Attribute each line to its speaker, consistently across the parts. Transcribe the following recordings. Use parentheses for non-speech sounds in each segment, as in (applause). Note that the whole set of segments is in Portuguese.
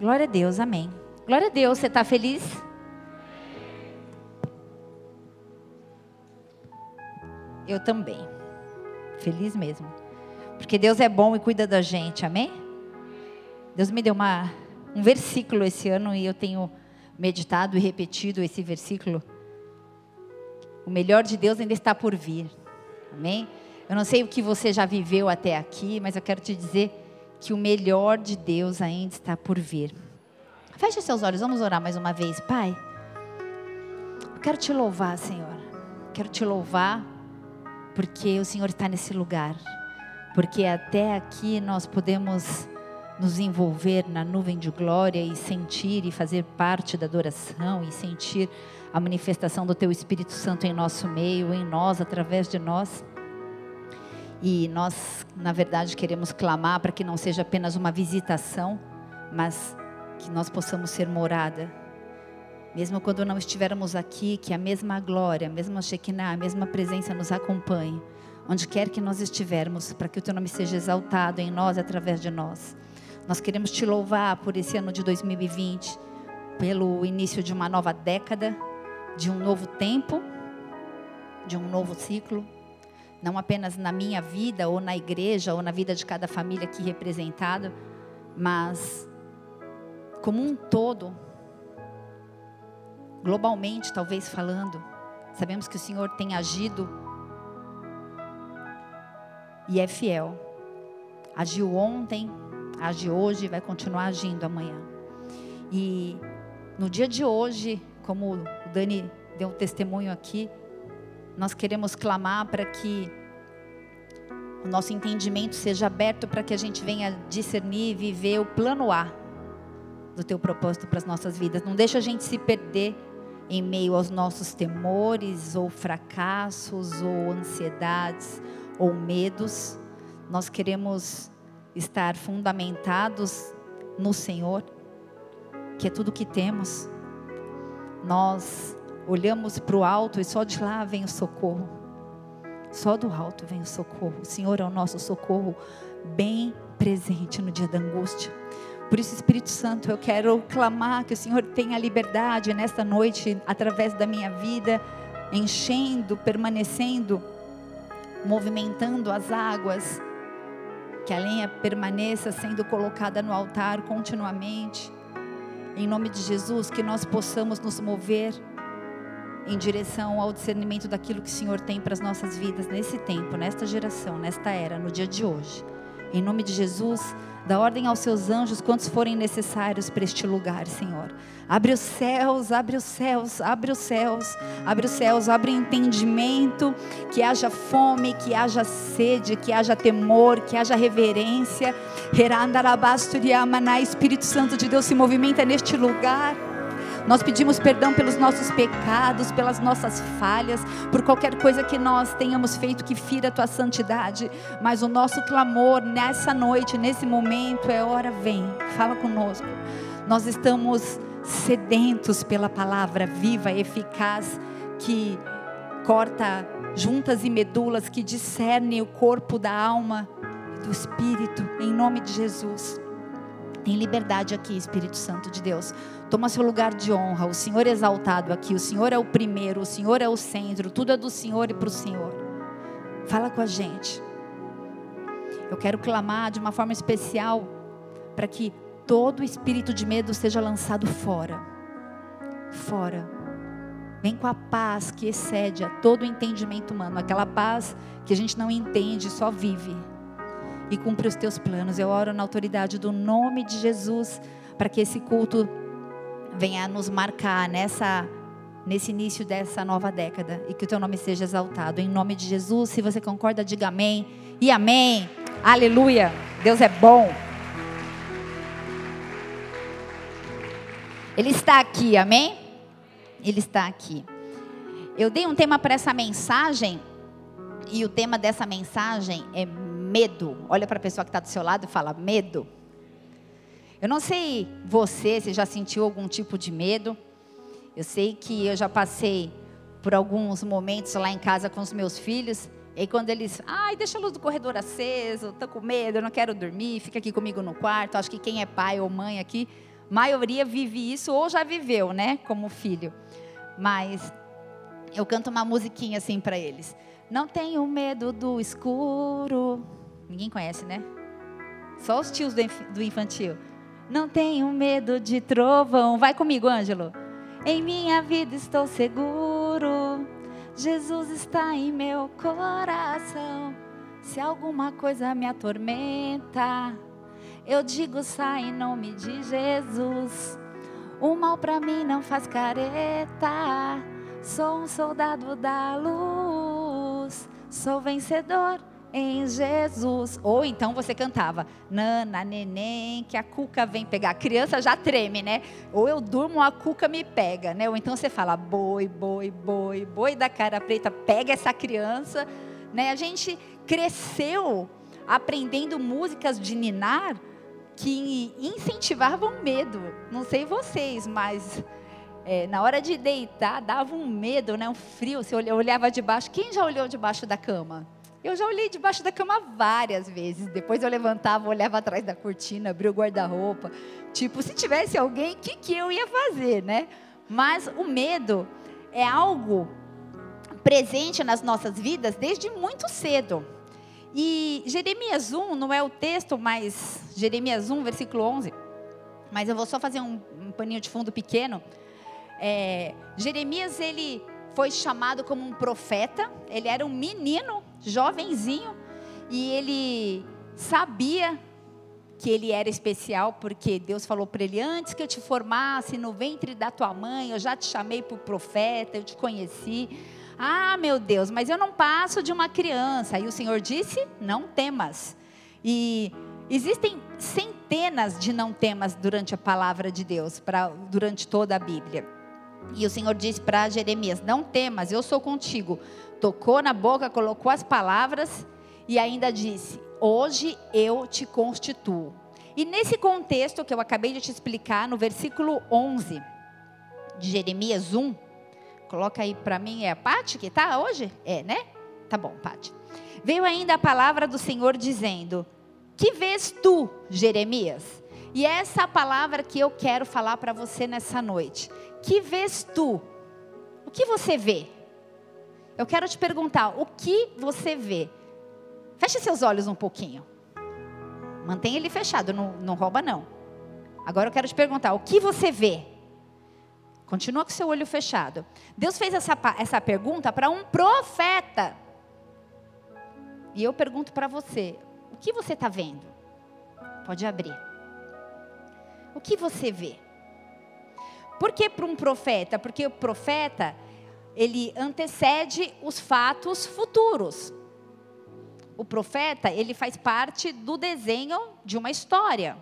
Speaker 1: Glória a Deus, amém. Glória a Deus, você está feliz? Eu também. Feliz mesmo. Porque Deus é bom e cuida da gente, amém? Deus me deu uma, um versículo esse ano e eu tenho meditado e repetido esse versículo. O melhor de Deus ainda está por vir, amém? Eu não sei o que você já viveu até aqui, mas eu quero te dizer que o melhor de Deus ainda está por vir. Feche seus olhos, vamos orar mais uma vez. Pai, eu quero te louvar, Senhor. Quero te louvar porque o Senhor está nesse lugar. Porque até aqui nós podemos nos envolver na nuvem de glória e sentir e fazer parte da adoração e sentir a manifestação do Teu Espírito Santo em nosso meio, em nós, através de nós. E nós, na verdade, queremos clamar para que não seja apenas uma visitação, mas que nós possamos ser morada. Mesmo quando não estivermos aqui, que a mesma glória, a mesma Shekinah, a mesma presença nos acompanhe, onde quer que nós estivermos, para que o teu nome seja exaltado em nós, através de nós. Nós queremos te louvar por esse ano de 2020, pelo início de uma nova década, de um novo tempo, de um novo ciclo, não apenas na minha vida, ou na igreja, ou na vida de cada família aqui representada, mas como um todo, globalmente, talvez falando, sabemos que o Senhor tem agido e é fiel. Agiu ontem, age hoje e vai continuar agindo amanhã. E no dia de hoje, como o Dani deu um testemunho aqui, nós queremos clamar para que o nosso entendimento seja aberto para que a gente venha discernir e viver o plano A do teu propósito para as nossas vidas. Não deixa a gente se perder em meio aos nossos temores ou fracassos ou ansiedades ou medos. Nós queremos estar fundamentados no Senhor, que é tudo que temos. Nós olhamos para o alto e só de lá vem o socorro. Só do alto vem o socorro. O Senhor é o nosso socorro bem presente no dia da angústia. Por isso, Espírito Santo, eu quero clamar que o Senhor tenha liberdade nesta noite, através da minha vida, enchendo, permanecendo, movimentando as águas, que a lenha permaneça sendo colocada no altar continuamente. Em nome de Jesus, que nós possamos nos mover em direção ao discernimento daquilo que o Senhor tem para as nossas vidas nesse tempo, nesta geração, nesta era, no dia de hoje. Em nome de Jesus, dá ordem aos seus anjos quantos forem necessários para este lugar, Senhor. Abre os céus, abre os céus, abre os céus, abre os céus, abre entendimento, que haja fome, que haja sede, que haja temor, que haja reverência. Espírito Santo de Deus se movimenta neste lugar. Nós pedimos perdão pelos nossos pecados, pelas nossas falhas, por qualquer coisa que nós tenhamos feito que fira a tua santidade. Mas o nosso clamor nessa noite, nesse momento, é hora vem, fala conosco. Nós estamos sedentos pela palavra viva, eficaz, que corta juntas e medulas, que discerne o corpo da alma e do espírito, em nome de Jesus. Tem liberdade aqui, Espírito Santo de Deus. Toma seu lugar de honra. O Senhor é exaltado aqui. O Senhor é o primeiro. O Senhor é o centro. Tudo é do Senhor e para o Senhor. Fala com a gente. Eu quero clamar de uma forma especial para que todo espírito de medo seja lançado fora. Fora. Vem com a paz que excede a todo o entendimento humano. Aquela paz que a gente não entende, só vive e cumpre os teus planos. Eu oro na autoridade do nome de Jesus para que esse culto venha nos marcar nessa nesse início dessa nova década e que o teu nome seja exaltado. Em nome de Jesus, se você concorda, diga amém e amém. Aleluia. Deus é bom. Ele está aqui, amém? Ele está aqui. Eu dei um tema para essa mensagem e o tema dessa mensagem é medo. Olha para a pessoa que está do seu lado e fala: medo. Eu não sei você se já sentiu algum tipo de medo. Eu sei que eu já passei por alguns momentos lá em casa com os meus filhos. E quando eles, ai, deixa a luz do corredor aceso, tô com medo, eu não quero dormir, fica aqui comigo no quarto. Acho que quem é pai ou mãe aqui maioria vive isso ou já viveu, né, como filho. Mas eu canto uma musiquinha assim para eles. Não tenho medo do escuro. Ninguém conhece, né? Só os tios do infantil. Não tenho medo de trovão. Vai comigo, Ângelo. Em minha vida estou seguro. Jesus está em meu coração. Se alguma coisa me atormenta, eu digo sai em nome de Jesus. O mal para mim não faz careta. Sou um soldado da luz. Sou vencedor em Jesus. Ou então você cantava, Nana, neném, que a cuca vem pegar. A criança já treme, né? Ou eu durmo, a cuca me pega, né? Ou então você fala, boi, boi, boi, boi da cara preta, pega essa criança. Né? A gente cresceu aprendendo músicas de ninar que incentivavam medo. Não sei vocês, mas é, na hora de deitar dava um medo, né? um frio. Você olhava debaixo. Quem já olhou debaixo da cama? Eu já olhei debaixo da cama várias vezes. Depois eu levantava, olhava atrás da cortina, abria o guarda-roupa. Tipo, se tivesse alguém, o que, que eu ia fazer, né? Mas o medo é algo presente nas nossas vidas desde muito cedo. E Jeremias 1 não é o texto, mas Jeremias 1, versículo 11. Mas eu vou só fazer um, um paninho de fundo pequeno. É, Jeremias, ele foi chamado como um profeta. Ele era um menino jovenzinho, e ele sabia que ele era especial, porque Deus falou para ele: Antes que eu te formasse no ventre da tua mãe, eu já te chamei para o profeta, eu te conheci. Ah, meu Deus, mas eu não passo de uma criança. E o Senhor disse: Não temas. E existem centenas de não temas durante a palavra de Deus, pra, durante toda a Bíblia. E o Senhor disse para Jeremias: Não temas, eu sou contigo tocou na boca, colocou as palavras e ainda disse: Hoje eu te constituo. E nesse contexto que eu acabei de te explicar, no versículo 11 de Jeremias 1, coloca aí para mim, é a Pati que está hoje? É, né? Tá bom, Pati. Veio ainda a palavra do Senhor dizendo: Que vês tu, Jeremias? E é essa palavra que eu quero falar para você nessa noite. Que vês tu? O que você vê? Eu quero te perguntar, o que você vê? Feche seus olhos um pouquinho. Mantenha ele fechado, não, não rouba não. Agora eu quero te perguntar, o que você vê? Continua com seu olho fechado. Deus fez essa, essa pergunta para um profeta. E eu pergunto para você, o que você está vendo? Pode abrir. O que você vê? Por que para um profeta? Porque o profeta, ele antecede os fatos futuros. O profeta, ele faz parte do desenho de uma história.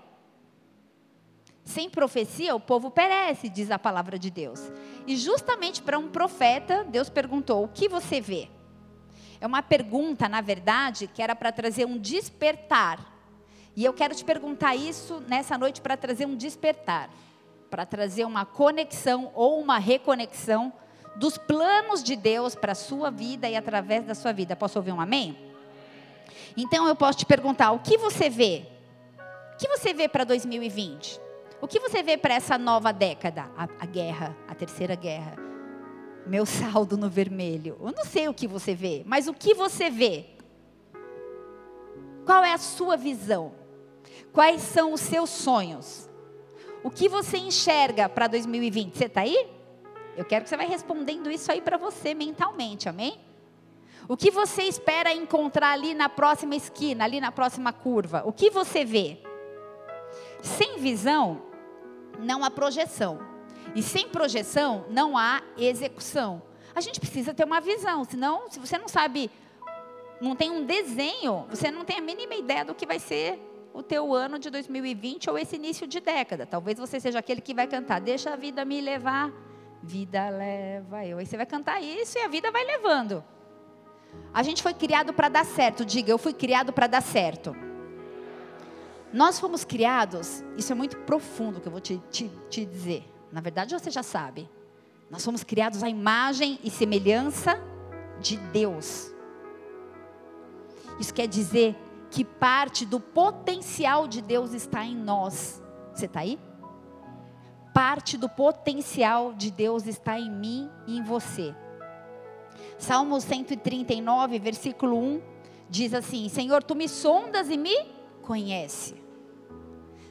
Speaker 1: Sem profecia, o povo perece, diz a palavra de Deus. E justamente para um profeta, Deus perguntou: O que você vê? É uma pergunta, na verdade, que era para trazer um despertar. E eu quero te perguntar isso nessa noite para trazer um despertar, para trazer uma conexão ou uma reconexão dos planos de Deus para a sua vida e através da sua vida. Posso ouvir um amém? Então eu posso te perguntar: o que você vê? O que você vê para 2020? O que você vê para essa nova década? A, a, guerra, a terceira guerra. Meu saldo no vermelho. Eu não sei o que você vê, mas o que você vê? Qual é a sua visão? Quais são os seus sonhos? O que você enxerga para 2020? Você está aí? Eu quero que você vai respondendo isso aí para você mentalmente, amém? O que você espera encontrar ali na próxima esquina, ali na próxima curva? O que você vê? Sem visão, não há projeção. E sem projeção, não há execução. A gente precisa ter uma visão, senão, se você não sabe, não tem um desenho, você não tem a mínima ideia do que vai ser o teu ano de 2020 ou esse início de década. Talvez você seja aquele que vai cantar, deixa a vida me levar Vida leva eu. Aí você vai cantar isso e a vida vai levando. A gente foi criado para dar certo. Diga, eu fui criado para dar certo. Nós fomos criados, isso é muito profundo que eu vou te, te, te dizer. Na verdade, você já sabe. Nós fomos criados à imagem e semelhança de Deus. Isso quer dizer que parte do potencial de Deus está em nós. Você está aí? parte do potencial de Deus está em mim e em você. Salmo 139, versículo 1, diz assim: Senhor, tu me sondas e me conhece.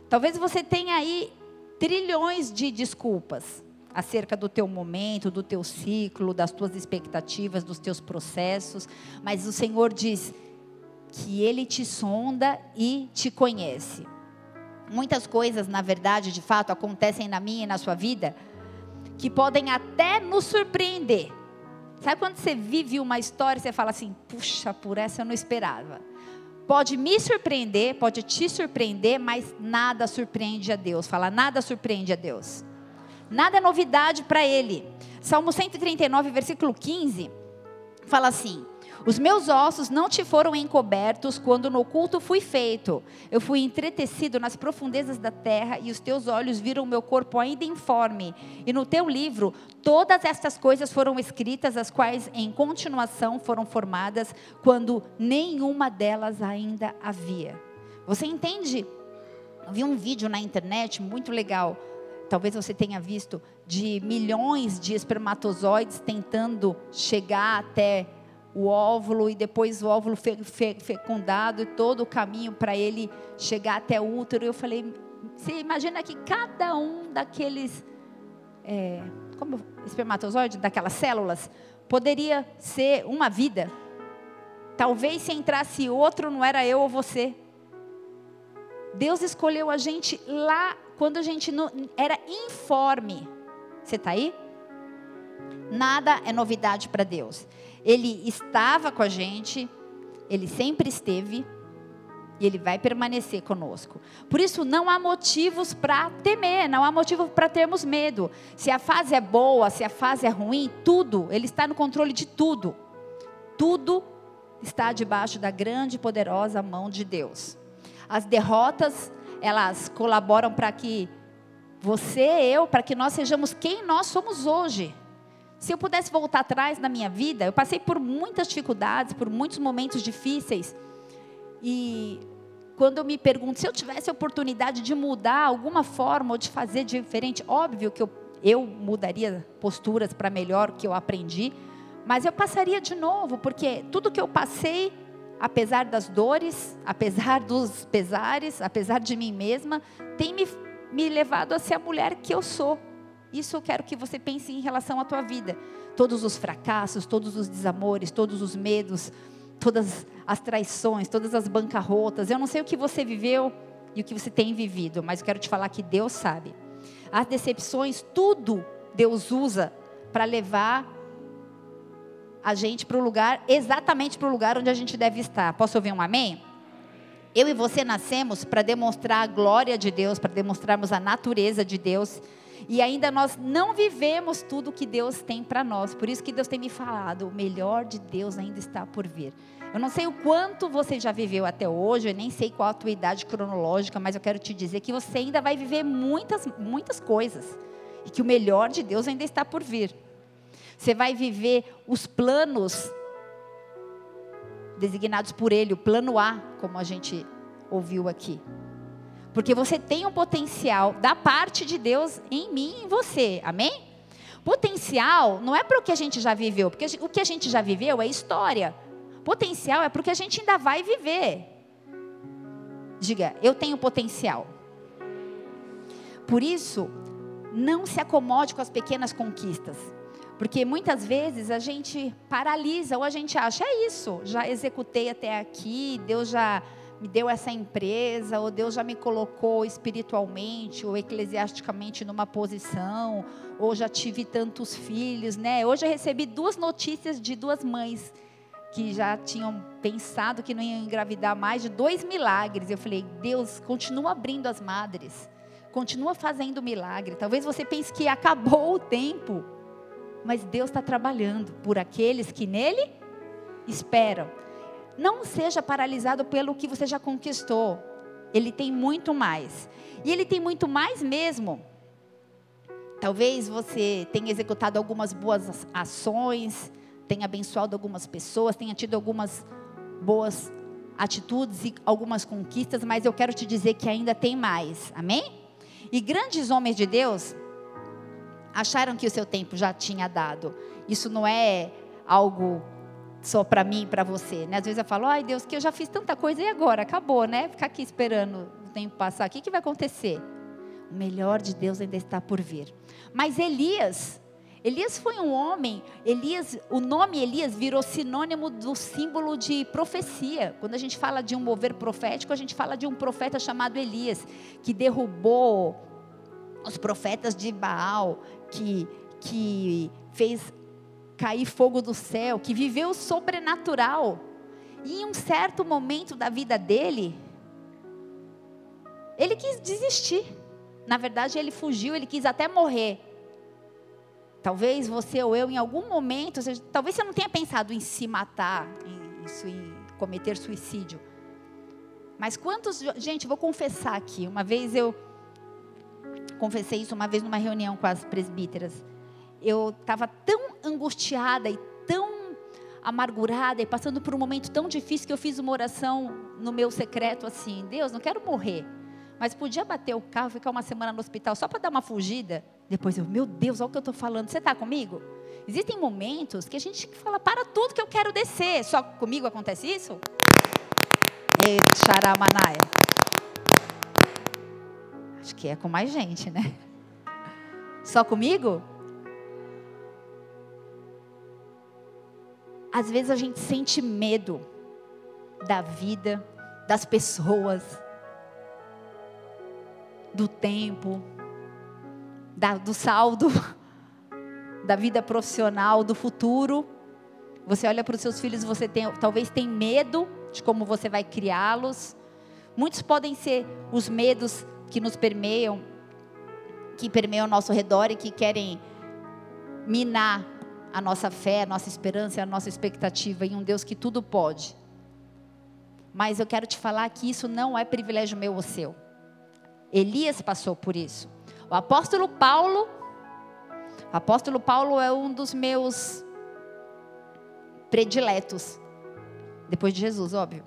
Speaker 1: Talvez você tenha aí trilhões de desculpas acerca do teu momento, do teu ciclo, das tuas expectativas, dos teus processos, mas o Senhor diz que ele te sonda e te conhece. Muitas coisas, na verdade, de fato, acontecem na minha e na sua vida que podem até nos surpreender. Sabe quando você vive uma história e você fala assim: puxa, por essa eu não esperava. Pode me surpreender, pode te surpreender, mas nada surpreende a Deus. Fala, nada surpreende a Deus. Nada é novidade para Ele. Salmo 139, versículo 15, fala assim: os meus ossos não te foram encobertos quando no oculto fui feito. Eu fui entretecido nas profundezas da terra e os teus olhos viram o meu corpo ainda informe. E no teu livro, todas estas coisas foram escritas, as quais em continuação foram formadas, quando nenhuma delas ainda havia. Você entende? Eu vi um vídeo na internet muito legal. Talvez você tenha visto de milhões de espermatozoides tentando chegar até o óvulo e depois o óvulo fe, fe, fecundado e todo o caminho para ele chegar até o útero. Eu falei, você imagina que cada um daqueles é, como espermatozoide, daquelas células, poderia ser uma vida. Talvez se entrasse outro, não era eu ou você. Deus escolheu a gente lá quando a gente não, era informe. Você está aí? Nada é novidade para Deus. Ele estava com a gente, ele sempre esteve e ele vai permanecer conosco. Por isso não há motivos para temer, não há motivo para termos medo. Se a fase é boa, se a fase é ruim, tudo, ele está no controle de tudo. Tudo está debaixo da grande e poderosa mão de Deus. As derrotas, elas colaboram para que você, eu, para que nós sejamos quem nós somos hoje. Se eu pudesse voltar atrás na minha vida, eu passei por muitas dificuldades, por muitos momentos difíceis. E quando eu me pergunto se eu tivesse a oportunidade de mudar alguma forma ou de fazer diferente, óbvio que eu, eu mudaria posturas para melhor que eu aprendi, mas eu passaria de novo, porque tudo que eu passei, apesar das dores, apesar dos pesares, apesar de mim mesma, tem me, me levado a ser a mulher que eu sou. Isso eu quero que você pense em relação à tua vida. Todos os fracassos, todos os desamores, todos os medos, todas as traições, todas as bancarrotas. Eu não sei o que você viveu e o que você tem vivido, mas eu quero te falar que Deus sabe. As decepções, tudo Deus usa para levar a gente para o lugar, exatamente para o lugar onde a gente deve estar. Posso ouvir um amém? Eu e você nascemos para demonstrar a glória de Deus, para demonstrarmos a natureza de Deus e ainda nós não vivemos tudo que Deus tem para nós. Por isso que Deus tem me falado, o melhor de Deus ainda está por vir. Eu não sei o quanto você já viveu até hoje, eu nem sei qual a tua idade cronológica, mas eu quero te dizer que você ainda vai viver muitas, muitas coisas. E que o melhor de Deus ainda está por vir. Você vai viver os planos designados por Ele, o plano A, como a gente ouviu aqui. Porque você tem um potencial da parte de Deus em mim e em você. Amém? Potencial não é para o que a gente já viveu, porque o que a gente já viveu é história. Potencial é para o que a gente ainda vai viver. Diga, eu tenho potencial. Por isso, não se acomode com as pequenas conquistas. Porque muitas vezes a gente paralisa ou a gente acha, é isso, já executei até aqui, Deus já me deu essa empresa, ou Deus já me colocou espiritualmente ou eclesiasticamente numa posição, ou já tive tantos filhos, né? Hoje eu recebi duas notícias de duas mães que já tinham pensado que não iam engravidar mais de dois milagres. Eu falei, Deus, continua abrindo as madres, continua fazendo milagre. Talvez você pense que acabou o tempo, mas Deus está trabalhando por aqueles que nele esperam. Não seja paralisado pelo que você já conquistou. Ele tem muito mais. E ele tem muito mais mesmo. Talvez você tenha executado algumas boas ações, tenha abençoado algumas pessoas, tenha tido algumas boas atitudes e algumas conquistas, mas eu quero te dizer que ainda tem mais. Amém? E grandes homens de Deus acharam que o seu tempo já tinha dado. Isso não é algo só para mim para você, né? Às vezes eu falo, ai Deus, que eu já fiz tanta coisa e agora? Acabou, né? Ficar aqui esperando o tempo passar, o que, que vai acontecer? O melhor de Deus ainda está por vir. Mas Elias, Elias foi um homem, Elias, o nome Elias virou sinônimo do símbolo de profecia. Quando a gente fala de um mover profético, a gente fala de um profeta chamado Elias, que derrubou os profetas de Baal, que, que fez cair fogo do céu, que viveu o sobrenatural. E em um certo momento da vida dele, ele quis desistir. Na verdade, ele fugiu, ele quis até morrer. Talvez você ou eu, em algum momento, seja, talvez você não tenha pensado em se matar, em, em cometer suicídio. Mas quantos, gente, vou confessar aqui. Uma vez eu confessei isso uma vez numa reunião com as presbíteras. Eu estava tão angustiada e tão amargurada e passando por um momento tão difícil que eu fiz uma oração no meu secreto assim: Deus, não quero morrer, mas podia bater o carro, ficar uma semana no hospital só para dar uma fugida. Depois eu, meu Deus, olha o que eu estou falando. Você está comigo? Existem momentos que a gente fala, para tudo que eu quero descer. Só comigo acontece isso? Ei, Xaramanaia. Acho que é com mais gente, né? Só comigo? Às vezes a gente sente medo da vida, das pessoas, do tempo, da, do saldo, (laughs) da vida profissional, do futuro. Você olha para os seus filhos, você tem, talvez tem medo de como você vai criá-los. Muitos podem ser os medos que nos permeiam, que permeiam ao nosso redor e que querem minar a nossa fé, a nossa esperança, a nossa expectativa em um Deus que tudo pode. Mas eu quero te falar que isso não é privilégio meu ou seu. Elias passou por isso. O apóstolo Paulo, o apóstolo Paulo é um dos meus prediletos, depois de Jesus, óbvio.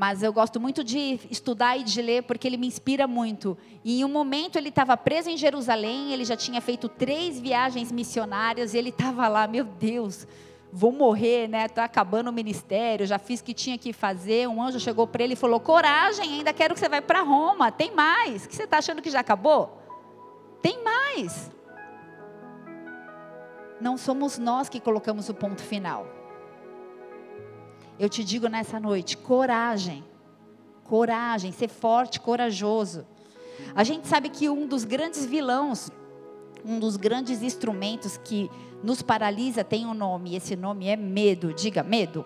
Speaker 1: Mas eu gosto muito de estudar e de ler porque ele me inspira muito. E em um momento ele estava preso em Jerusalém, ele já tinha feito três viagens missionárias, e ele estava lá, meu Deus, vou morrer, né? Está acabando o ministério, já fiz o que tinha que fazer. Um anjo chegou para ele e falou: Coragem, ainda quero que você vá para Roma, tem mais. Que você está achando que já acabou? Tem mais. Não somos nós que colocamos o ponto final. Eu te digo nessa noite: coragem, coragem, ser forte, corajoso. A gente sabe que um dos grandes vilões, um dos grandes instrumentos que nos paralisa tem um nome, e esse nome é medo. Diga, medo.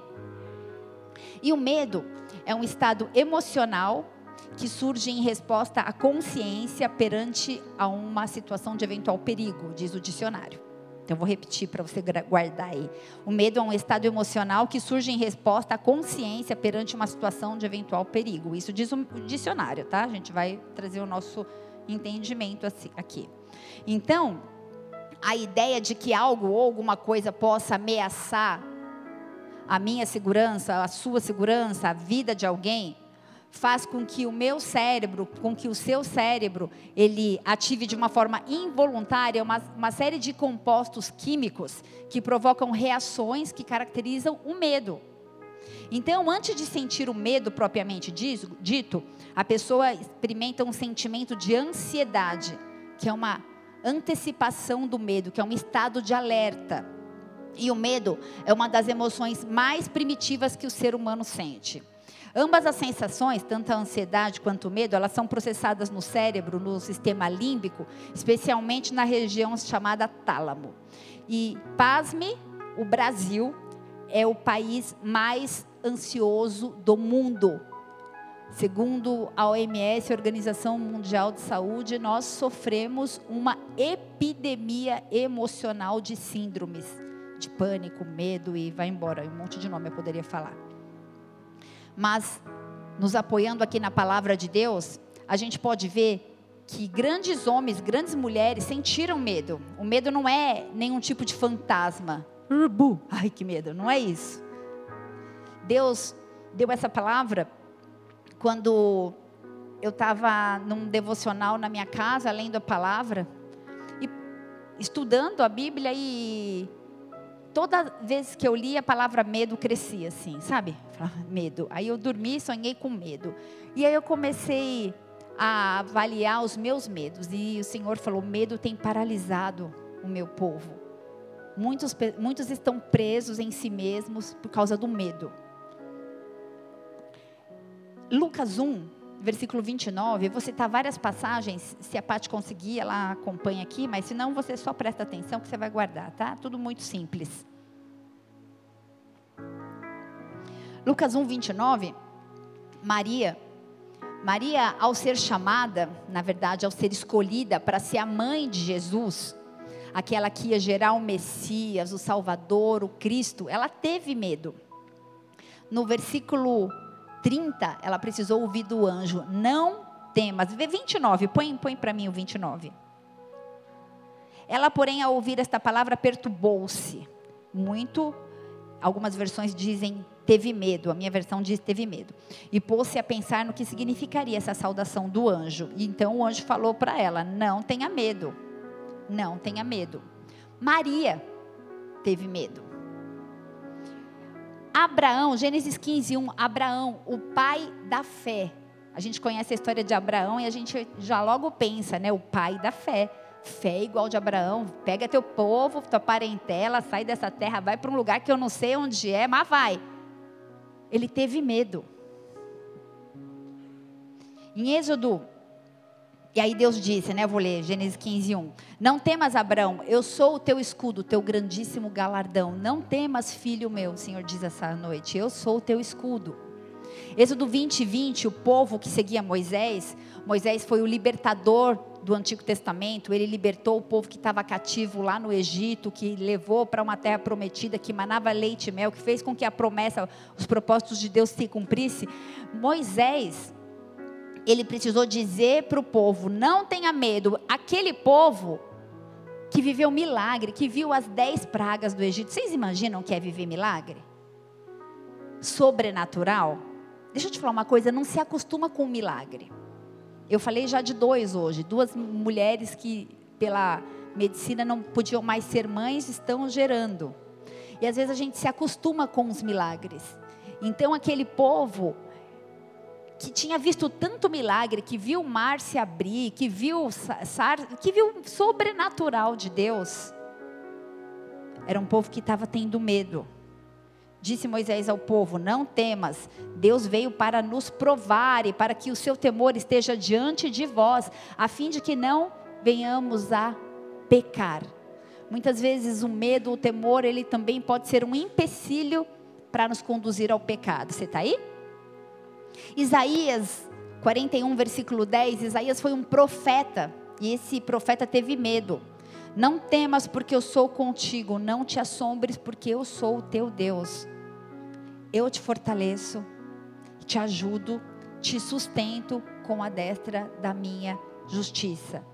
Speaker 1: E o medo é um estado emocional que surge em resposta à consciência perante a uma situação de eventual perigo, diz o dicionário. Então, vou repetir para você guardar aí. O medo é um estado emocional que surge em resposta à consciência perante uma situação de eventual perigo. Isso diz o dicionário, tá? A gente vai trazer o nosso entendimento aqui. Então, a ideia de que algo ou alguma coisa possa ameaçar a minha segurança, a sua segurança, a vida de alguém, faz com que o meu cérebro, com que o seu cérebro, ele ative de uma forma involuntária uma, uma série de compostos químicos que provocam reações que caracterizam o medo. Então, antes de sentir o medo propriamente dito, a pessoa experimenta um sentimento de ansiedade, que é uma antecipação do medo, que é um estado de alerta. E o medo é uma das emoções mais primitivas que o ser humano sente. Ambas as sensações, tanto a ansiedade quanto o medo, elas são processadas no cérebro, no sistema límbico, especialmente na região chamada tálamo. E, pasme, o Brasil é o país mais ansioso do mundo. Segundo a OMS, Organização Mundial de Saúde, nós sofremos uma epidemia emocional de síndromes, de pânico, medo e vai embora, um monte de nome eu poderia falar. Mas, nos apoiando aqui na palavra de Deus, a gente pode ver que grandes homens, grandes mulheres sentiram medo. O medo não é nenhum tipo de fantasma. Urbu, ai que medo, não é isso. Deus deu essa palavra quando eu estava num devocional na minha casa, lendo a palavra, e estudando a Bíblia e toda vez que eu li a palavra medo crescia assim, sabe? Medo. Aí eu dormi, sonhei com medo. E aí eu comecei a avaliar os meus medos e o Senhor falou: medo tem paralisado o meu povo. Muitos, muitos estão presos em si mesmos por causa do medo. Lucas 1, versículo 29, eu vou citar várias passagens, se a Paty conseguir, ela acompanha aqui, mas se não, você só presta atenção que você vai guardar, tá? Tudo muito simples. Lucas 1, 29, Maria, Maria, ao ser chamada, na verdade, ao ser escolhida para ser a mãe de Jesus, aquela que ia gerar o Messias, o Salvador, o Cristo, ela teve medo. No versículo 30, ela precisou ouvir do anjo: Não temas. 29, põe, põe para mim o 29. Ela, porém, ao ouvir esta palavra, perturbou-se. Muito, algumas versões dizem teve medo, a minha versão diz teve medo. E pôs-se a pensar no que significaria essa saudação do anjo. E então o anjo falou para ela: Não tenha medo, não tenha medo. Maria teve medo. Abraão, Gênesis 15, 1, Abraão, o pai da fé. A gente conhece a história de Abraão e a gente já logo pensa, né? O pai da fé. Fé igual de Abraão. Pega teu povo, tua parentela, sai dessa terra, vai para um lugar que eu não sei onde é, mas vai. Ele teve medo. Em Êxodo e aí Deus disse, né? Vou ler Gênesis 15, 1. Não temas, Abraão, eu sou o teu escudo, teu grandíssimo galardão. Não temas, filho meu, o Senhor diz essa noite, eu sou o teu escudo. Êxodo 20, 20, o povo que seguia Moisés, Moisés foi o libertador do Antigo Testamento, ele libertou o povo que estava cativo lá no Egito, que levou para uma terra prometida, que manava leite e mel, que fez com que a promessa, os propósitos de Deus se cumprisse. Moisés ele precisou dizer para o povo: não tenha medo. Aquele povo que viveu milagre, que viu as dez pragas do Egito, vocês imaginam que é viver milagre? Sobrenatural? Deixa eu te falar uma coisa: não se acostuma com o milagre. Eu falei já de dois hoje, duas mulheres que pela medicina não podiam mais ser mães, estão gerando. E às vezes a gente se acostuma com os milagres. Então aquele povo que tinha visto tanto milagre, que viu o mar se abrir, que viu, que viu o sobrenatural de Deus, era um povo que estava tendo medo. Disse Moisés ao povo: Não temas, Deus veio para nos provar e para que o seu temor esteja diante de vós, a fim de que não venhamos a pecar. Muitas vezes o medo, o temor, ele também pode ser um empecilho para nos conduzir ao pecado. Você está aí? Isaías 41, versículo 10, Isaías foi um profeta, e esse profeta teve medo. Não temas, porque eu sou contigo, não te assombres, porque eu sou o teu Deus. Eu te fortaleço, te ajudo, te sustento com a destra da minha justiça.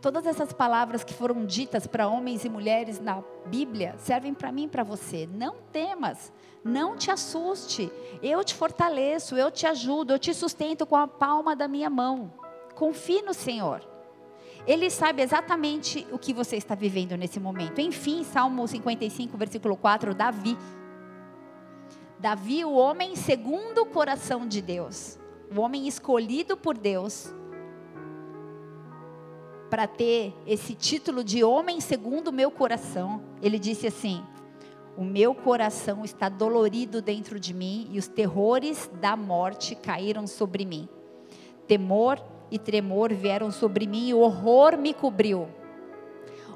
Speaker 1: Todas essas palavras que foram ditas para homens e mulheres na Bíblia servem para mim e para você. Não temas, não te assuste. Eu te fortaleço, eu te ajudo, eu te sustento com a palma da minha mão. Confie no Senhor. Ele sabe exatamente o que você está vivendo nesse momento. Enfim, Salmo 55, versículo 4, Davi. Davi, o homem segundo o coração de Deus, o homem escolhido por Deus, para ter esse título de homem segundo o meu coração, ele disse assim: O meu coração está dolorido dentro de mim e os terrores da morte caíram sobre mim. Temor e tremor vieram sobre mim e o horror me cobriu.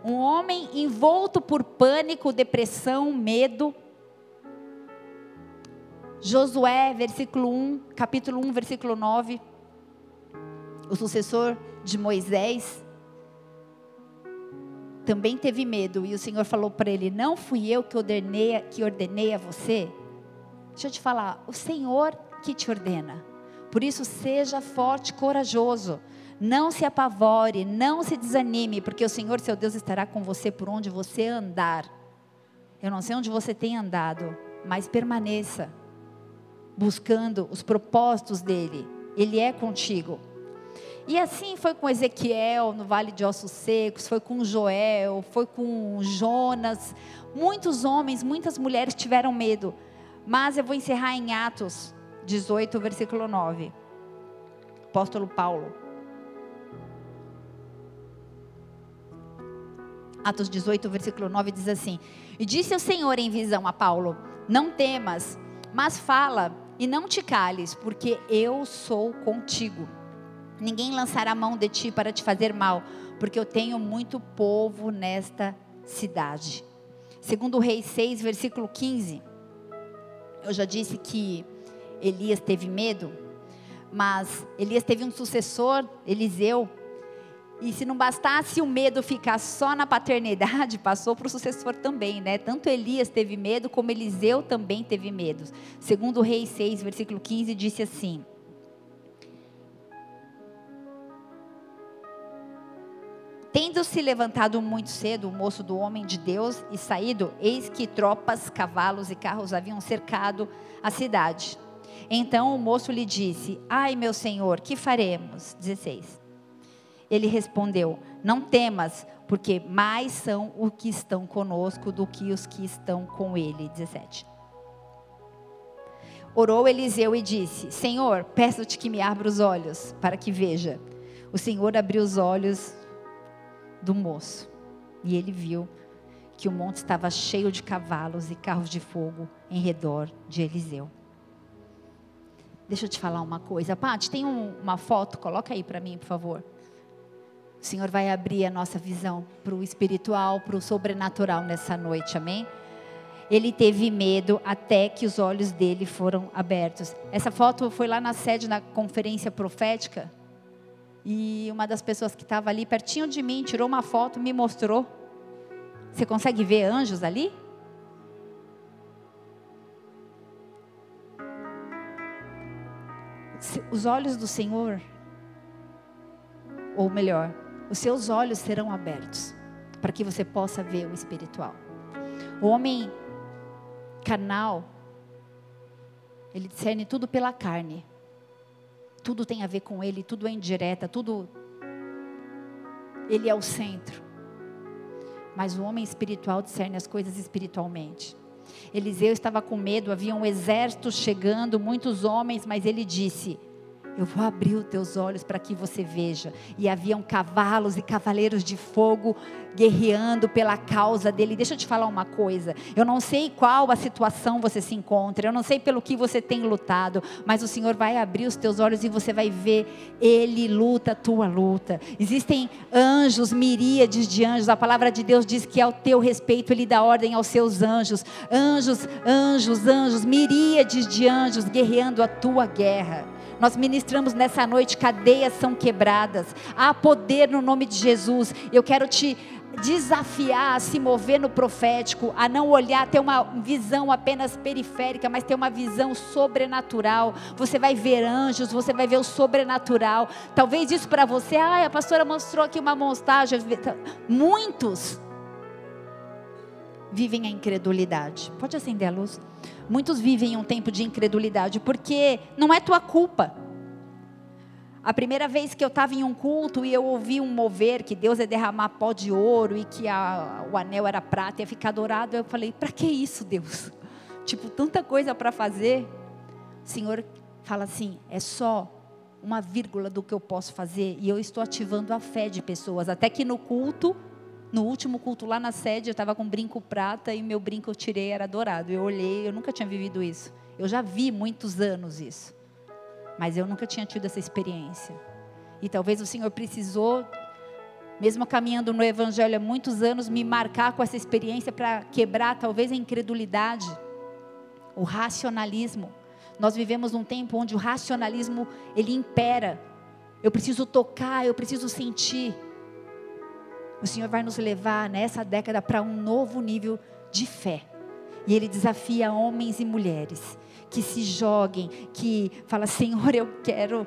Speaker 1: Um homem envolto por pânico, depressão, medo. Josué, versículo 1, capítulo 1, versículo 9. O sucessor de Moisés, também teve medo e o Senhor falou para ele: Não fui eu que ordenei, que ordenei a você? Deixa eu te falar, o Senhor que te ordena. Por isso, seja forte, corajoso. Não se apavore, não se desanime, porque o Senhor, seu Deus, estará com você por onde você andar. Eu não sei onde você tem andado, mas permaneça buscando os propósitos dele. Ele é contigo. E assim foi com Ezequiel no Vale de Ossos Secos, foi com Joel, foi com Jonas. Muitos homens, muitas mulheres tiveram medo. Mas eu vou encerrar em Atos 18, versículo 9. Apóstolo Paulo. Atos 18, versículo 9 diz assim: E disse o Senhor em visão a Paulo: Não temas, mas fala e não te cales, porque eu sou contigo. Ninguém lançará mão de ti para te fazer mal, porque eu tenho muito povo nesta cidade. Segundo Rei 6, versículo 15. Eu já disse que Elias teve medo, mas Elias teve um sucessor, Eliseu, e se não bastasse o medo ficar só na paternidade, (laughs) passou para o sucessor também, né? Tanto Elias teve medo, como Eliseu também teve medo. Segundo o Rei 6, versículo 15, disse assim: Tendo se levantado muito cedo o moço do homem de Deus e saído, eis que tropas, cavalos e carros haviam cercado a cidade. Então o moço lhe disse: Ai, meu senhor, que faremos? 16. Ele respondeu: Não temas, porque mais são os que estão conosco do que os que estão com ele. 17. Orou Eliseu e disse: Senhor, peço-te que me abra os olhos, para que veja. O Senhor abriu os olhos do moço e ele viu que o monte estava cheio de cavalos e carros de fogo em redor de Eliseu. Deixa eu te falar uma coisa. Paty, tem um, uma foto? Coloca aí para mim, por favor. O Senhor vai abrir a nossa visão para o espiritual, para o sobrenatural nessa noite, amém? Ele teve medo até que os olhos dele foram abertos. Essa foto foi lá na sede, na conferência profética. E uma das pessoas que estava ali pertinho de mim tirou uma foto, me mostrou. Você consegue ver anjos ali? Os olhos do Senhor, ou melhor, os seus olhos serão abertos para que você possa ver o espiritual. O homem carnal, ele discerne tudo pela carne. Tudo tem a ver com ele, tudo é indireta, tudo ele é o centro. Mas o homem espiritual discerne as coisas espiritualmente. Eliseu estava com medo, havia um exército chegando, muitos homens, mas ele disse: eu vou abrir os teus olhos para que você veja. E haviam cavalos e cavaleiros de fogo guerreando pela causa dele. Deixa eu te falar uma coisa. Eu não sei qual a situação você se encontra, eu não sei pelo que você tem lutado, mas o Senhor vai abrir os teus olhos e você vai ver ele luta a tua luta. Existem anjos, miríades de anjos. A palavra de Deus diz que ao teu respeito ele dá ordem aos seus anjos. Anjos, anjos, anjos, miríades de anjos guerreando a tua guerra. Nós ministramos nessa noite, cadeias são quebradas. Há poder no nome de Jesus. Eu quero te desafiar a se mover no profético, a não olhar, ter uma visão apenas periférica, mas ter uma visão sobrenatural. Você vai ver anjos, você vai ver o sobrenatural. Talvez isso para você, ah, a pastora mostrou aqui uma montagem. Muitos vivem a incredulidade. Pode acender a luz. Muitos vivem um tempo de incredulidade porque não é tua culpa. A primeira vez que eu estava em um culto e eu ouvi um mover que Deus ia derramar pó de ouro e que a, o anel era prata e ia ficar dourado, eu falei: para que isso, Deus? (laughs) Tipo, tanta coisa para fazer. O Senhor fala assim: é só uma vírgula do que eu posso fazer e eu estou ativando a fé de pessoas. Até que no culto no último culto lá na sede, eu estava com brinco prata e meu brinco eu tirei era dourado. Eu olhei, eu nunca tinha vivido isso. Eu já vi muitos anos isso. Mas eu nunca tinha tido essa experiência. E talvez o Senhor precisou, mesmo caminhando no Evangelho há muitos anos, me marcar com essa experiência para quebrar talvez a incredulidade, o racionalismo. Nós vivemos num tempo onde o racionalismo ele impera. Eu preciso tocar, eu preciso sentir. O Senhor vai nos levar nessa década para um novo nível de fé. E Ele desafia homens e mulheres que se joguem, que fala, Senhor, eu quero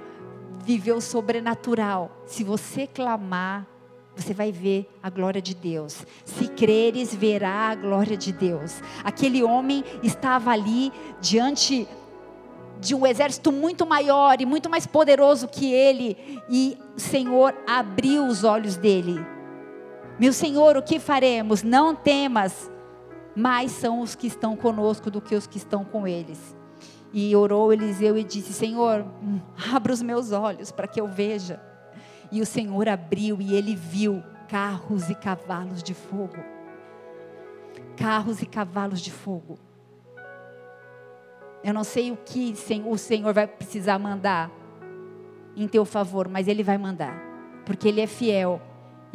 Speaker 1: viver o sobrenatural. Se você clamar, você vai ver a glória de Deus. Se creres, verá a glória de Deus. Aquele homem estava ali diante de um exército muito maior e muito mais poderoso que ele, e o Senhor abriu os olhos dele. Meu Senhor, o que faremos? Não temas, mais são os que estão conosco do que os que estão com eles. E orou Eliseu e disse: Senhor, abra os meus olhos para que eu veja. E o Senhor abriu e ele viu carros e cavalos de fogo. Carros e cavalos de fogo. Eu não sei o que o Senhor vai precisar mandar em teu favor, mas Ele vai mandar, porque Ele é fiel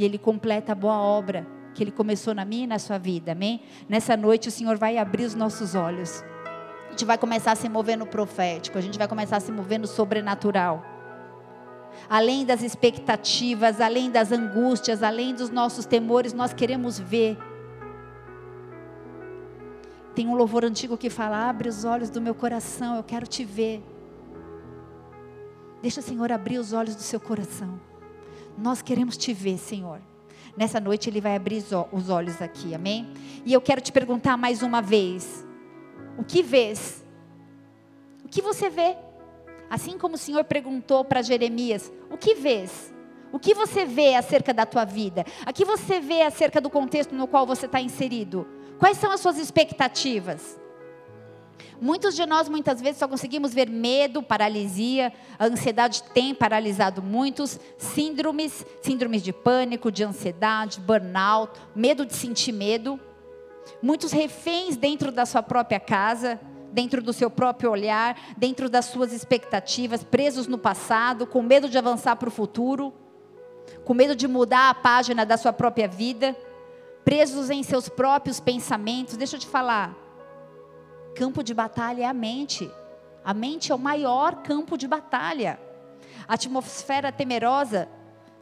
Speaker 1: Ele completa a boa obra que Ele começou na minha e na sua vida, amém? Nessa noite o Senhor vai abrir os nossos olhos, a gente vai começar a se mover no profético, a gente vai começar a se mover no sobrenatural. Além das expectativas, além das angústias, além dos nossos temores, nós queremos ver tem um louvor antigo que fala: abre os olhos do meu coração, eu quero te ver. Deixa o Senhor abrir os olhos do seu coração. Nós queremos te ver, Senhor. Nessa noite Ele vai abrir os olhos aqui, amém? E eu quero te perguntar mais uma vez: o que vês? O que você vê? Assim como o Senhor perguntou para Jeremias: o que vês? O que você vê acerca da tua vida? O que você vê acerca do contexto no qual você está inserido? Quais são as suas expectativas? Muitos de nós, muitas vezes, só conseguimos ver medo, paralisia, a ansiedade tem paralisado muitos, síndromes, síndromes de pânico, de ansiedade, burnout, medo de sentir medo. Muitos reféns dentro da sua própria casa, dentro do seu próprio olhar, dentro das suas expectativas, presos no passado, com medo de avançar para o futuro, com medo de mudar a página da sua própria vida presos em seus próprios pensamentos. Deixa eu te falar. Campo de batalha é a mente. A mente é o maior campo de batalha. A atmosfera temerosa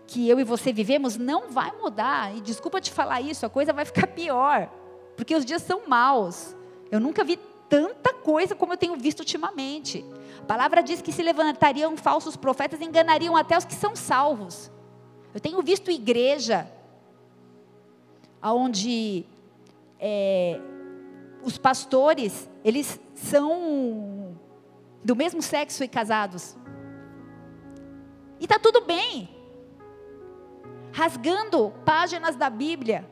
Speaker 1: que eu e você vivemos não vai mudar. E desculpa te falar isso, a coisa vai ficar pior. Porque os dias são maus. Eu nunca vi tanta coisa como eu tenho visto ultimamente. A palavra diz que se levantariam falsos profetas, enganariam até os que são salvos. Eu tenho visto igreja onde é, os pastores, eles são do mesmo sexo e casados. E está tudo bem. Rasgando páginas da Bíblia.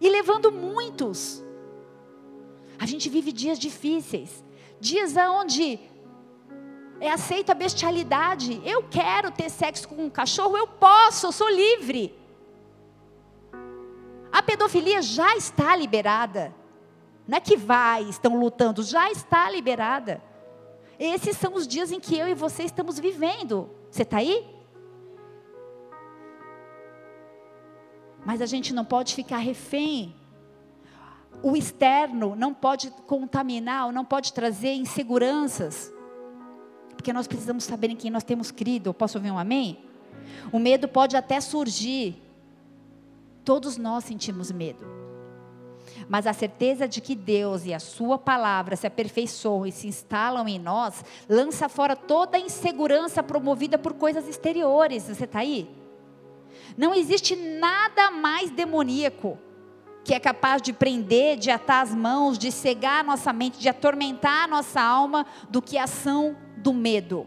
Speaker 1: E levando muitos. A gente vive dias difíceis. Dias onde é aceita a bestialidade. Eu quero ter sexo com um cachorro, eu posso, eu sou livre. A pedofilia já está liberada. Não é que vai, estão lutando, já está liberada. Esses são os dias em que eu e você estamos vivendo. Você está aí? Mas a gente não pode ficar refém. O externo não pode contaminar, não pode trazer inseguranças. Porque nós precisamos saber em quem nós temos crido. Posso ouvir um amém? O medo pode até surgir, Todos nós sentimos medo. Mas a certeza de que Deus e a Sua palavra se aperfeiçoam e se instalam em nós, lança fora toda a insegurança promovida por coisas exteriores. Você está aí? Não existe nada mais demoníaco que é capaz de prender, de atar as mãos, de cegar a nossa mente, de atormentar a nossa alma, do que a ação do medo.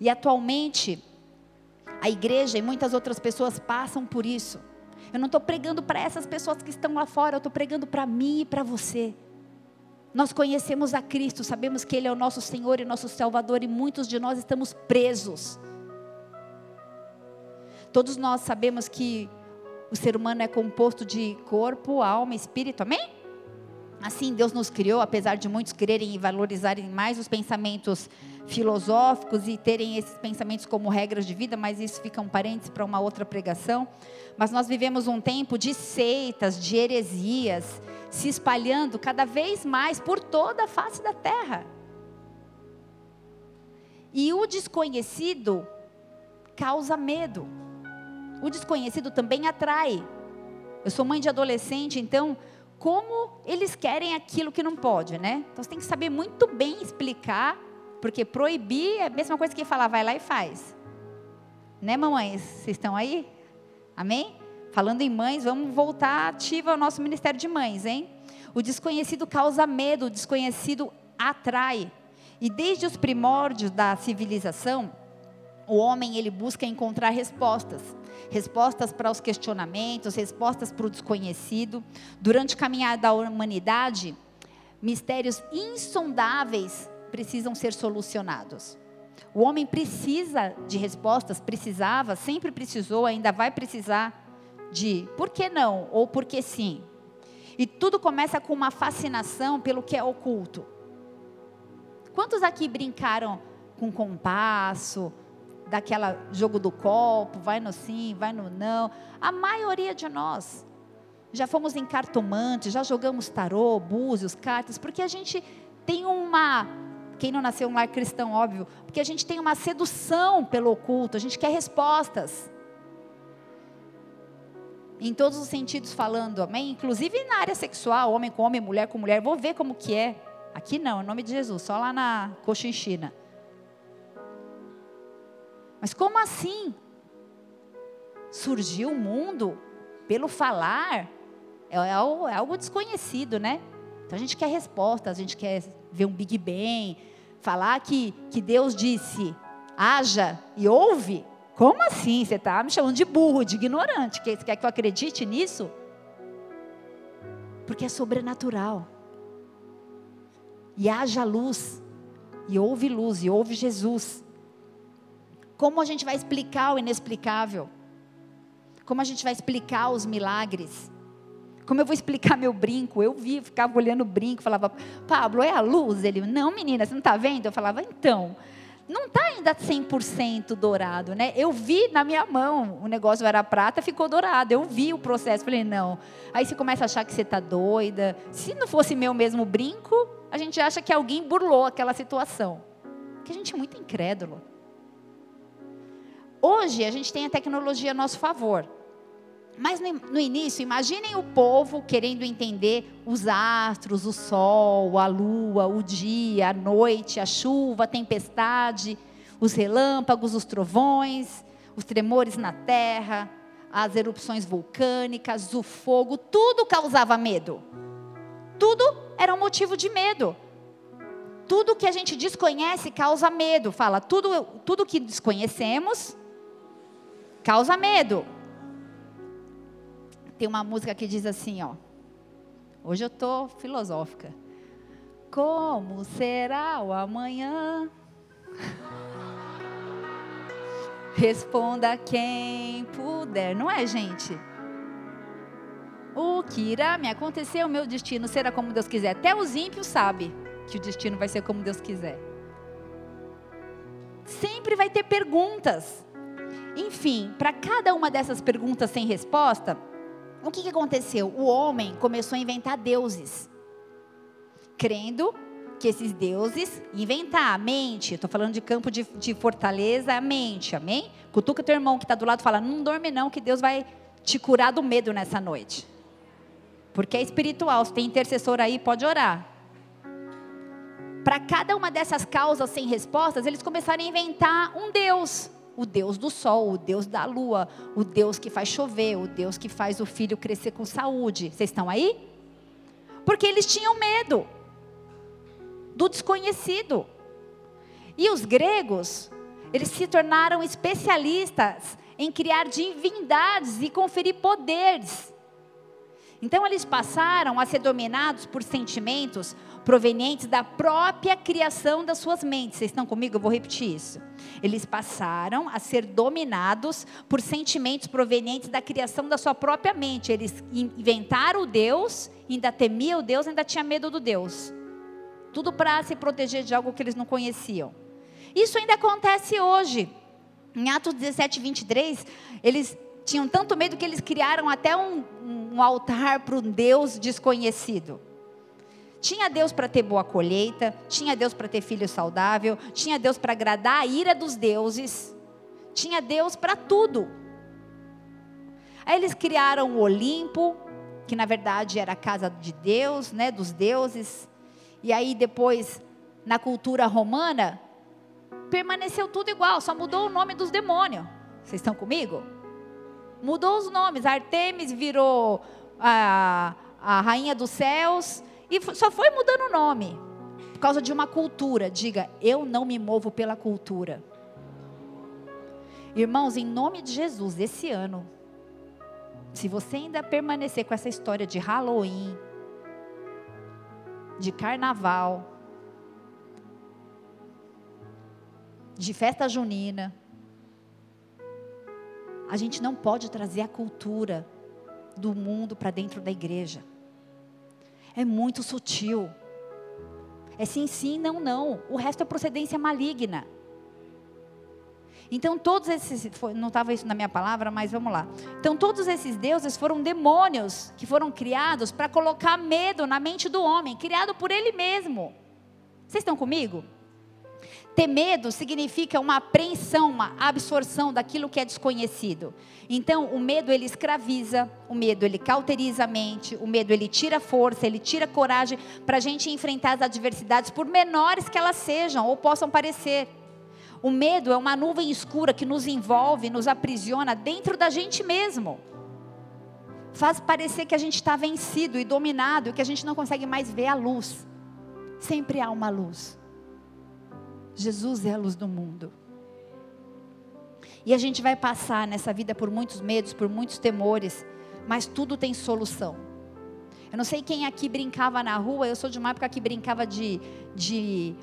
Speaker 1: E atualmente, a igreja e muitas outras pessoas passam por isso. Eu não estou pregando para essas pessoas que estão lá fora, eu estou pregando para mim e para você. Nós conhecemos a Cristo, sabemos que Ele é o nosso Senhor e nosso Salvador, e muitos de nós estamos presos. Todos nós sabemos que o ser humano é composto de corpo, alma e espírito, amém? Assim Deus nos criou, apesar de muitos quererem e valorizarem mais os pensamentos filosóficos e terem esses pensamentos como regras de vida, mas isso fica um parênteses para uma outra pregação. Mas nós vivemos um tempo de seitas, de heresias, se espalhando cada vez mais por toda a face da terra. E o desconhecido causa medo. O desconhecido também atrai. Eu sou mãe de adolescente, então como eles querem aquilo que não pode, né? Então você tem que saber muito bem explicar porque proibir é a mesma coisa que falar, vai lá e faz. Né, mamães? Vocês estão aí? Amém? Falando em mães, vamos voltar ativa ao nosso ministério de mães, hein? O desconhecido causa medo, o desconhecido atrai. E desde os primórdios da civilização, o homem ele busca encontrar respostas, respostas para os questionamentos, respostas para o desconhecido. Durante a caminhada da humanidade, mistérios insondáveis precisam ser solucionados. O homem precisa de respostas, precisava, sempre precisou, ainda vai precisar de por que não ou por que sim. E tudo começa com uma fascinação pelo que é oculto. Quantos aqui brincaram com compasso, daquela jogo do copo, vai no sim, vai no não? A maioria de nós já fomos em cartomante, já jogamos tarô, búzios, cartas, porque a gente tem uma quem não nasceu um lar cristão, óbvio, porque a gente tem uma sedução pelo oculto, a gente quer respostas. Em todos os sentidos falando, amém? Inclusive na área sexual, homem com homem, mulher com mulher, vou ver como que é. Aqui não, em nome de Jesus, só lá na Cochinchina. Mas como assim? Surgiu o mundo pelo falar? É, é, é algo desconhecido, né? Então a gente quer respostas, a gente quer ver um Big Bang, falar que, que Deus disse, haja e ouve. Como assim? Você está me chamando de burro, de ignorante. Você quer que eu acredite nisso? Porque é sobrenatural. E haja luz, e houve luz, e houve Jesus. Como a gente vai explicar o inexplicável? Como a gente vai explicar os milagres? Como eu vou explicar meu brinco? Eu vi, ficava olhando o brinco, falava, Pablo, é a luz? Ele, não, menina, você não está vendo? Eu falava, então, não está ainda 100% dourado, né? Eu vi na minha mão, o negócio era prata, ficou dourado. Eu vi o processo, falei, não. Aí você começa a achar que você está doida. Se não fosse meu mesmo brinco, a gente acha que alguém burlou aquela situação. Porque a gente é muito incrédulo. Hoje a gente tem a tecnologia a nosso favor. Mas no início, imaginem o povo querendo entender os astros, o sol, a lua, o dia, a noite, a chuva, a tempestade, os relâmpagos, os trovões, os tremores na terra, as erupções vulcânicas, o fogo, tudo causava medo. Tudo era um motivo de medo. Tudo que a gente desconhece causa medo. Fala, tudo, tudo que desconhecemos causa medo. Tem uma música que diz assim, ó. Hoje eu tô filosófica. Como será o amanhã? (laughs) Responda quem puder, não é, gente? O que irá me acontecer, o meu destino será como Deus quiser. Até os ímpios sabem que o destino vai ser como Deus quiser. Sempre vai ter perguntas. Enfim, para cada uma dessas perguntas sem resposta, o que, que aconteceu? O homem começou a inventar deuses, crendo que esses deuses inventar a mente. Estou falando de campo de, de, fortaleza, a mente, amém? Cutuca teu irmão que está do lado fala: não dorme não, que Deus vai te curar do medo nessa noite. Porque é espiritual. Se tem intercessor aí, pode orar. Para cada uma dessas causas sem respostas, eles começaram a inventar um Deus o Deus do sol, o Deus da lua, o Deus que faz chover, o Deus que faz o filho crescer com saúde. Vocês estão aí? Porque eles tinham medo do desconhecido. E os gregos, eles se tornaram especialistas em criar divindades e conferir poderes. Então eles passaram a ser dominados por sentimentos provenientes da própria criação das suas mentes. Vocês estão comigo? Eu vou repetir isso. Eles passaram a ser dominados por sentimentos provenientes da criação da sua própria mente. Eles inventaram o Deus, ainda temia o Deus, ainda tinha medo do Deus. Tudo para se proteger de algo que eles não conheciam. Isso ainda acontece hoje. Em Atos 17, 23, eles tinham tanto medo que eles criaram até um, um altar para um Deus desconhecido. Tinha Deus para ter boa colheita, tinha Deus para ter filho saudável, tinha Deus para agradar a ira dos deuses, tinha Deus para tudo. Aí eles criaram o Olimpo, que na verdade era a casa de Deus, né, dos deuses. E aí depois, na cultura romana, permaneceu tudo igual, só mudou o nome dos demônios. Vocês estão comigo? Mudou os nomes. Artemis virou a, a rainha dos céus, e só foi mudando o nome. causa de uma cultura. Diga, eu não me movo pela cultura. Irmãos, em nome de Jesus, esse ano, se você ainda permanecer com essa história de Halloween, de carnaval, de festa junina, a gente não pode trazer a cultura do mundo para dentro da igreja. É muito sutil. É sim, sim, não, não. O resto é procedência maligna. Então todos esses, não estava isso na minha palavra, mas vamos lá. Então todos esses deuses foram demônios que foram criados para colocar medo na mente do homem, criado por ele mesmo. Vocês estão comigo? Ter medo significa uma apreensão, uma absorção daquilo que é desconhecido. Então, o medo ele escraviza, o medo ele cauteriza a mente, o medo ele tira força, ele tira coragem para a gente enfrentar as adversidades, por menores que elas sejam ou possam parecer. O medo é uma nuvem escura que nos envolve, nos aprisiona dentro da gente mesmo. Faz parecer que a gente está vencido e dominado e que a gente não consegue mais ver a luz. Sempre há uma luz. Jesus é a luz do mundo. E a gente vai passar nessa vida por muitos medos, por muitos temores, mas tudo tem solução. Eu não sei quem aqui brincava na rua, eu sou de uma época que brincava de, de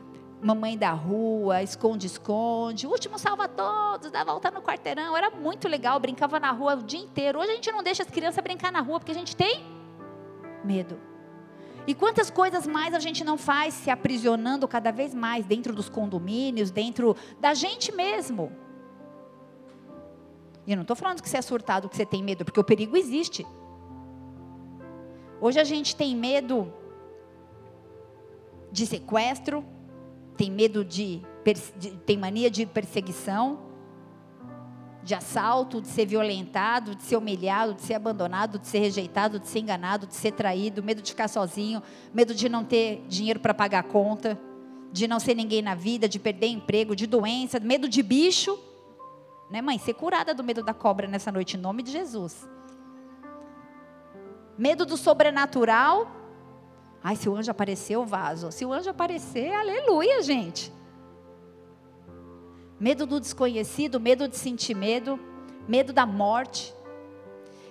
Speaker 1: mamãe da rua, esconde-esconde, último salva todos, dá volta no quarteirão, era muito legal, brincava na rua o dia inteiro. Hoje a gente não deixa as crianças brincar na rua porque a gente tem medo. E quantas coisas mais a gente não faz se aprisionando cada vez mais dentro dos condomínios, dentro da gente mesmo. E eu não estou falando que você é surtado, que você tem medo, porque o perigo existe. Hoje a gente tem medo de sequestro, tem medo de, de tem mania de perseguição, de assalto, de ser violentado, de ser humilhado, de ser abandonado, de ser rejeitado, de ser enganado, de ser traído, medo de ficar sozinho, medo de não ter dinheiro para pagar a conta, de não ser ninguém na vida, de perder emprego, de doença, medo de bicho. Né, mãe? Ser curada do medo da cobra nessa noite, em nome de Jesus. Medo do sobrenatural. Ai, se o anjo aparecer, eu vaso. Se o anjo aparecer, aleluia, gente medo do desconhecido, medo de sentir medo, medo da morte.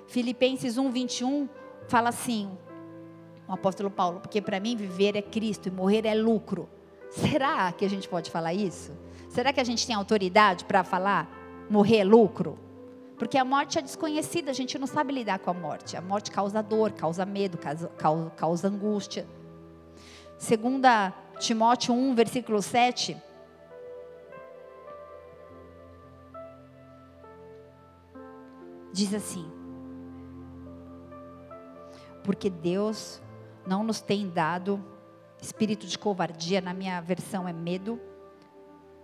Speaker 1: Filipenses 1, 21 fala assim, o apóstolo Paulo, porque para mim viver é Cristo e morrer é lucro. Será que a gente pode falar isso? Será que a gente tem autoridade para falar morrer é lucro? Porque a morte é desconhecida, a gente não sabe lidar com a morte. A morte causa dor, causa medo, causa, causa, causa angústia. Segunda Timóteo 1, versículo 7, diz assim: Porque Deus não nos tem dado espírito de covardia, na minha versão é medo,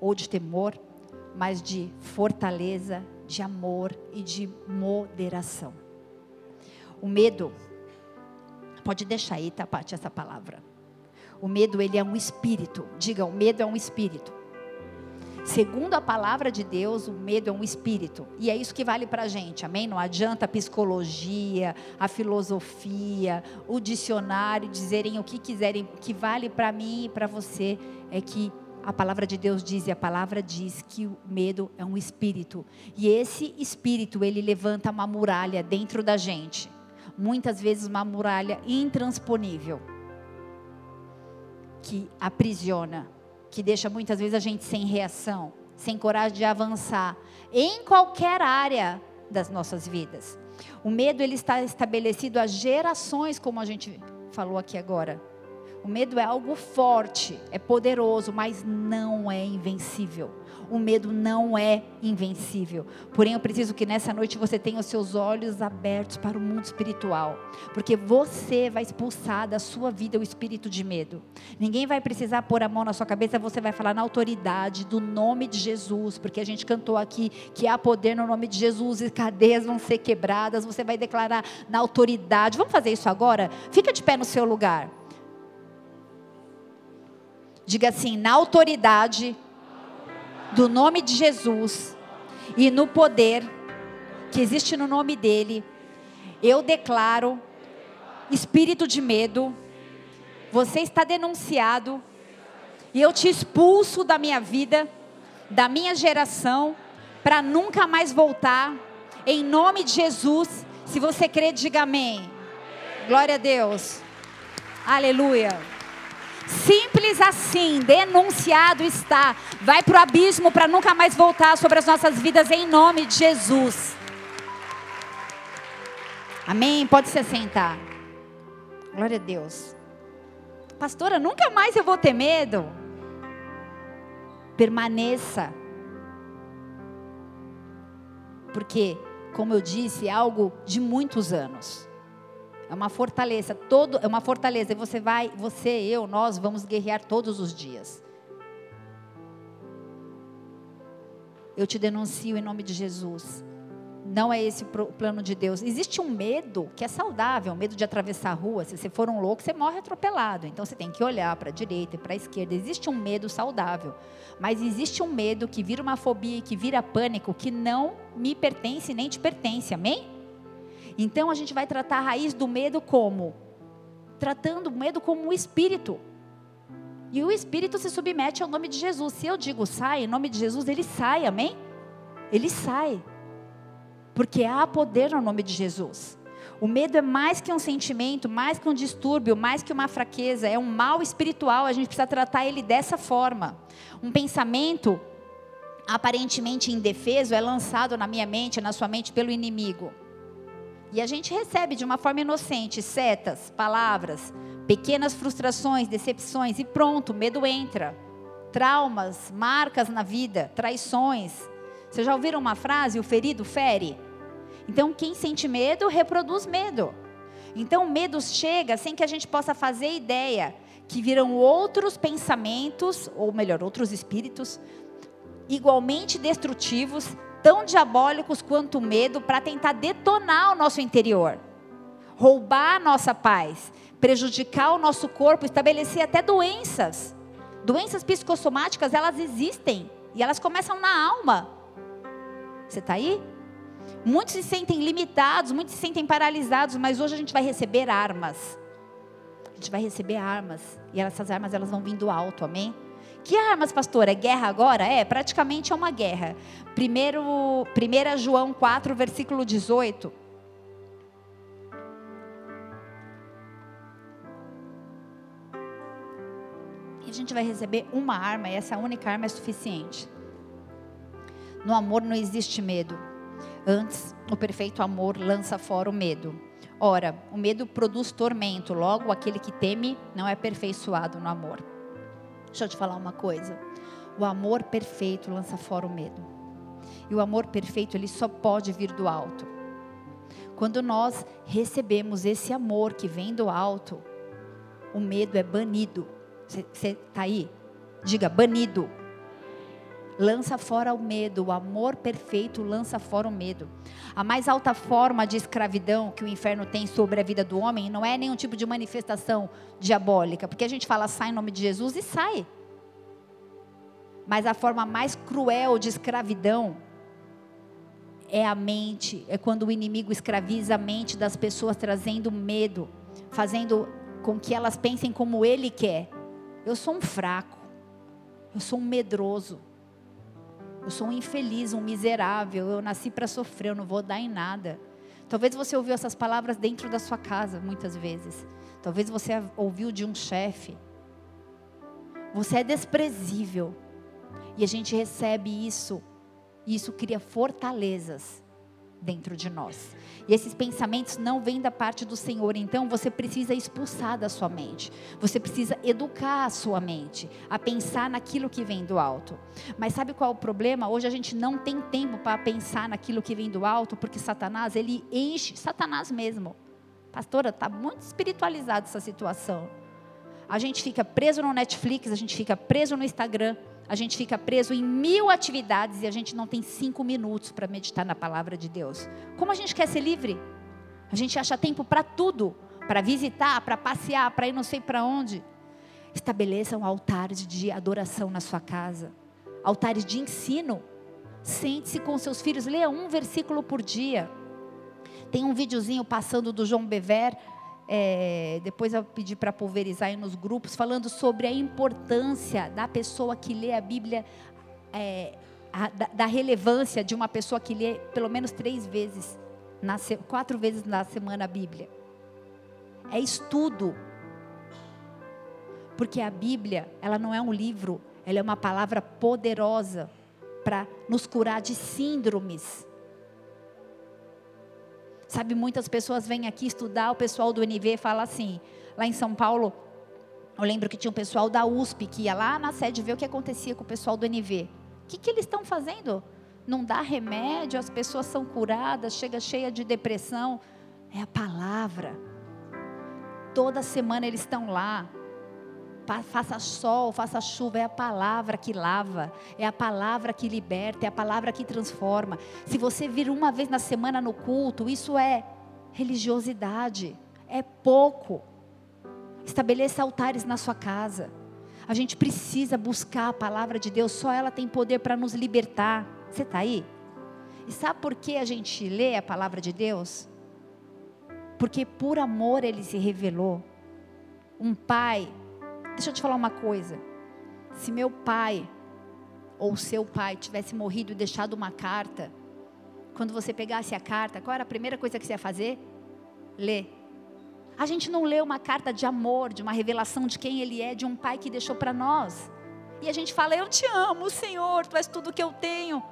Speaker 1: ou de temor, mas de fortaleza, de amor e de moderação. O medo, pode deixar aí, Paty, essa palavra. O medo, ele é um espírito. Diga, o medo é um espírito. Segundo a palavra de Deus, o medo é um espírito. E é isso que vale para a gente, amém? Não adianta a psicologia, a filosofia, o dicionário dizerem o que quiserem. O que vale para mim e para você é que a palavra de Deus diz, e a palavra diz que o medo é um espírito. E esse espírito, ele levanta uma muralha dentro da gente. Muitas vezes uma muralha intransponível. Que aprisiona que deixa muitas vezes a gente sem reação, sem coragem de avançar em qualquer área das nossas vidas. O medo ele está estabelecido há gerações, como a gente falou aqui agora. O medo é algo forte, é poderoso, mas não é invencível o medo não é invencível. Porém, eu preciso que nessa noite você tenha os seus olhos abertos para o mundo espiritual, porque você vai expulsar da sua vida o espírito de medo. Ninguém vai precisar pôr a mão na sua cabeça, você vai falar na autoridade do nome de Jesus, porque a gente cantou aqui que há poder no nome de Jesus e cadeias vão ser quebradas. Você vai declarar na autoridade. Vamos fazer isso agora? Fica de pé no seu lugar. Diga assim: na autoridade do nome de Jesus e no poder que existe no nome dele, eu declaro espírito de medo, você está denunciado E eu te expulso da minha vida, da minha geração, para nunca mais voltar. Em nome de Jesus. Se você crê, diga amém. Glória a Deus. Aleluia. Simples assim, denunciado está. Vai para o abismo para nunca mais voltar sobre as nossas vidas em nome de Jesus. Amém? Pode se sentar. Glória a Deus. Pastora, nunca mais eu vou ter medo. Permaneça. Porque, como eu disse, é algo de muitos anos. É uma fortaleza, todo, é uma fortaleza. E você vai, você, eu, nós vamos guerrear todos os dias. Eu te denuncio em nome de Jesus. Não é esse o plano de Deus. Existe um medo que é saudável, o medo de atravessar a rua. Se você for um louco, você morre atropelado. Então você tem que olhar para a direita e para a esquerda. Existe um medo saudável. Mas existe um medo que vira uma fobia, que vira pânico, que não me pertence nem te pertence. Amém? Então a gente vai tratar a raiz do medo como? Tratando o medo como um espírito. E o espírito se submete ao nome de Jesus. Se eu digo sai, em nome de Jesus, ele sai, amém? Ele sai. Porque há poder no nome de Jesus. O medo é mais que um sentimento, mais que um distúrbio, mais que uma fraqueza, é um mal espiritual, a gente precisa tratar ele dessa forma. Um pensamento aparentemente indefeso é lançado na minha mente, na sua mente, pelo inimigo. E a gente recebe de uma forma inocente setas, palavras, pequenas frustrações, decepções e pronto, medo entra. Traumas, marcas na vida, traições. Vocês já ouviram uma frase? O ferido fere. Então, quem sente medo reproduz medo. Então, o medo chega sem que a gente possa fazer ideia que viram outros pensamentos, ou melhor, outros espíritos, igualmente destrutivos, tão diabólicos quanto o medo para tentar detonar o nosso interior, roubar a nossa paz, prejudicar o nosso corpo, estabelecer até doenças. Doenças psicossomáticas, elas existem e elas começam na alma. Você está aí? Muitos se sentem limitados, muitos se sentem paralisados, mas hoje a gente vai receber armas. A gente vai receber armas e essas armas elas vão vir do alto, amém? Que armas, pastor? É guerra agora? É, praticamente é uma guerra. Primeiro, 1 João 4, versículo 18. E a gente vai receber uma arma, e essa única arma é suficiente. No amor não existe medo. Antes, o perfeito amor lança fora o medo. Ora, o medo produz tormento, logo aquele que teme não é aperfeiçoado no amor. Deixa eu te falar uma coisa. O amor perfeito lança fora o medo. E o amor perfeito, ele só pode vir do alto. Quando nós recebemos esse amor que vem do alto, o medo é banido. Você está aí? Diga, banido. Lança fora o medo, o amor perfeito lança fora o medo. A mais alta forma de escravidão que o inferno tem sobre a vida do homem não é nenhum tipo de manifestação diabólica, porque a gente fala sai em nome de Jesus e sai. Mas a forma mais cruel de escravidão é a mente, é quando o inimigo escraviza a mente das pessoas, trazendo medo, fazendo com que elas pensem como ele quer. Eu sou um fraco, eu sou um medroso. Eu sou um infeliz, um miserável. Eu nasci para sofrer, eu não vou dar em nada. Talvez você ouviu essas palavras dentro da sua casa muitas vezes. Talvez você ouviu de um chefe. Você é desprezível. E a gente recebe isso. E isso cria fortalezas dentro de nós. E esses pensamentos não vêm da parte do Senhor, então você precisa expulsar da sua mente. Você precisa educar a sua mente a pensar naquilo que vem do alto. Mas sabe qual é o problema? Hoje a gente não tem tempo para pensar naquilo que vem do alto, porque Satanás, ele enche, Satanás mesmo. Pastora, está muito espiritualizada essa situação. A gente fica preso no Netflix, a gente fica preso no Instagram, a gente fica preso em mil atividades e a gente não tem cinco minutos para meditar na palavra de Deus. Como a gente quer ser livre? A gente acha tempo para tudo, para visitar, para passear, para ir não sei para onde. Estabeleça um altar de adoração na sua casa, altares de ensino. Sente-se com seus filhos, leia um versículo por dia. Tem um videozinho passando do João Bever é, depois eu pedi para pulverizar aí nos grupos, falando sobre a importância da pessoa que lê a Bíblia, é, a, da, da, relevância de uma pessoa que lê pelo menos três vezes, na, quatro vezes na semana a Bíblia. É estudo. Porque a Bíblia, ela não é um livro, ela é uma palavra poderosa para nos curar de síndromes Sabe, muitas pessoas vêm aqui estudar, o pessoal do NV fala assim, lá em São Paulo, eu lembro que tinha um pessoal da USP que ia lá na sede ver o que acontecia com o pessoal do NV. O que, que eles estão fazendo? Não dá remédio, as pessoas são curadas, chega cheia de depressão. É a palavra. Toda semana eles estão lá faça sol, faça chuva, é a palavra que lava, é a palavra que liberta, é a palavra que transforma. Se você vir uma vez na semana no culto, isso é religiosidade, é pouco. Estabeleça altares na sua casa. A gente precisa buscar a palavra de Deus, só ela tem poder para nos libertar. Você está aí? E sabe por que a gente lê a palavra de Deus? Porque por amor ele se revelou. Um pai Deixa eu te falar uma coisa. Se meu pai ou seu pai tivesse morrido e deixado uma carta, quando você pegasse a carta, qual era a primeira coisa que você ia fazer? Ler. A gente não lê uma carta de amor, de uma revelação de quem ele é, de um pai que deixou para nós. E a gente fala: Eu te amo, Senhor, tu és tudo que eu tenho.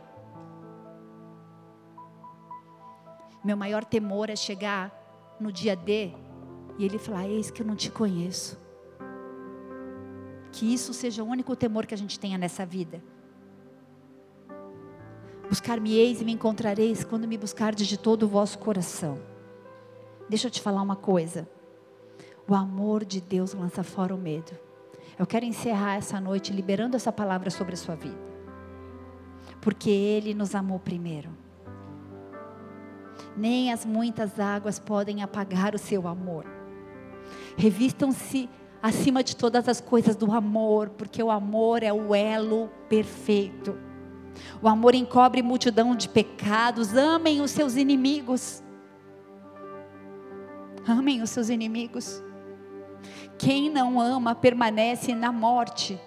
Speaker 1: Meu maior temor é chegar no dia D e ele falar: Eis que eu não te conheço. Que isso seja o único temor que a gente tenha nessa vida. Buscar-me-eis e me encontrareis quando me buscardes de todo o vosso coração. Deixa eu te falar uma coisa. O amor de Deus lança fora o medo. Eu quero encerrar essa noite liberando essa palavra sobre a sua vida. Porque Ele nos amou primeiro. Nem as muitas águas podem apagar o seu amor. Revistam-se acima de todas as coisas do amor, porque o amor é o elo perfeito. O amor encobre multidão de pecados. Amem os seus inimigos. Amem os seus inimigos. Quem não ama permanece na morte.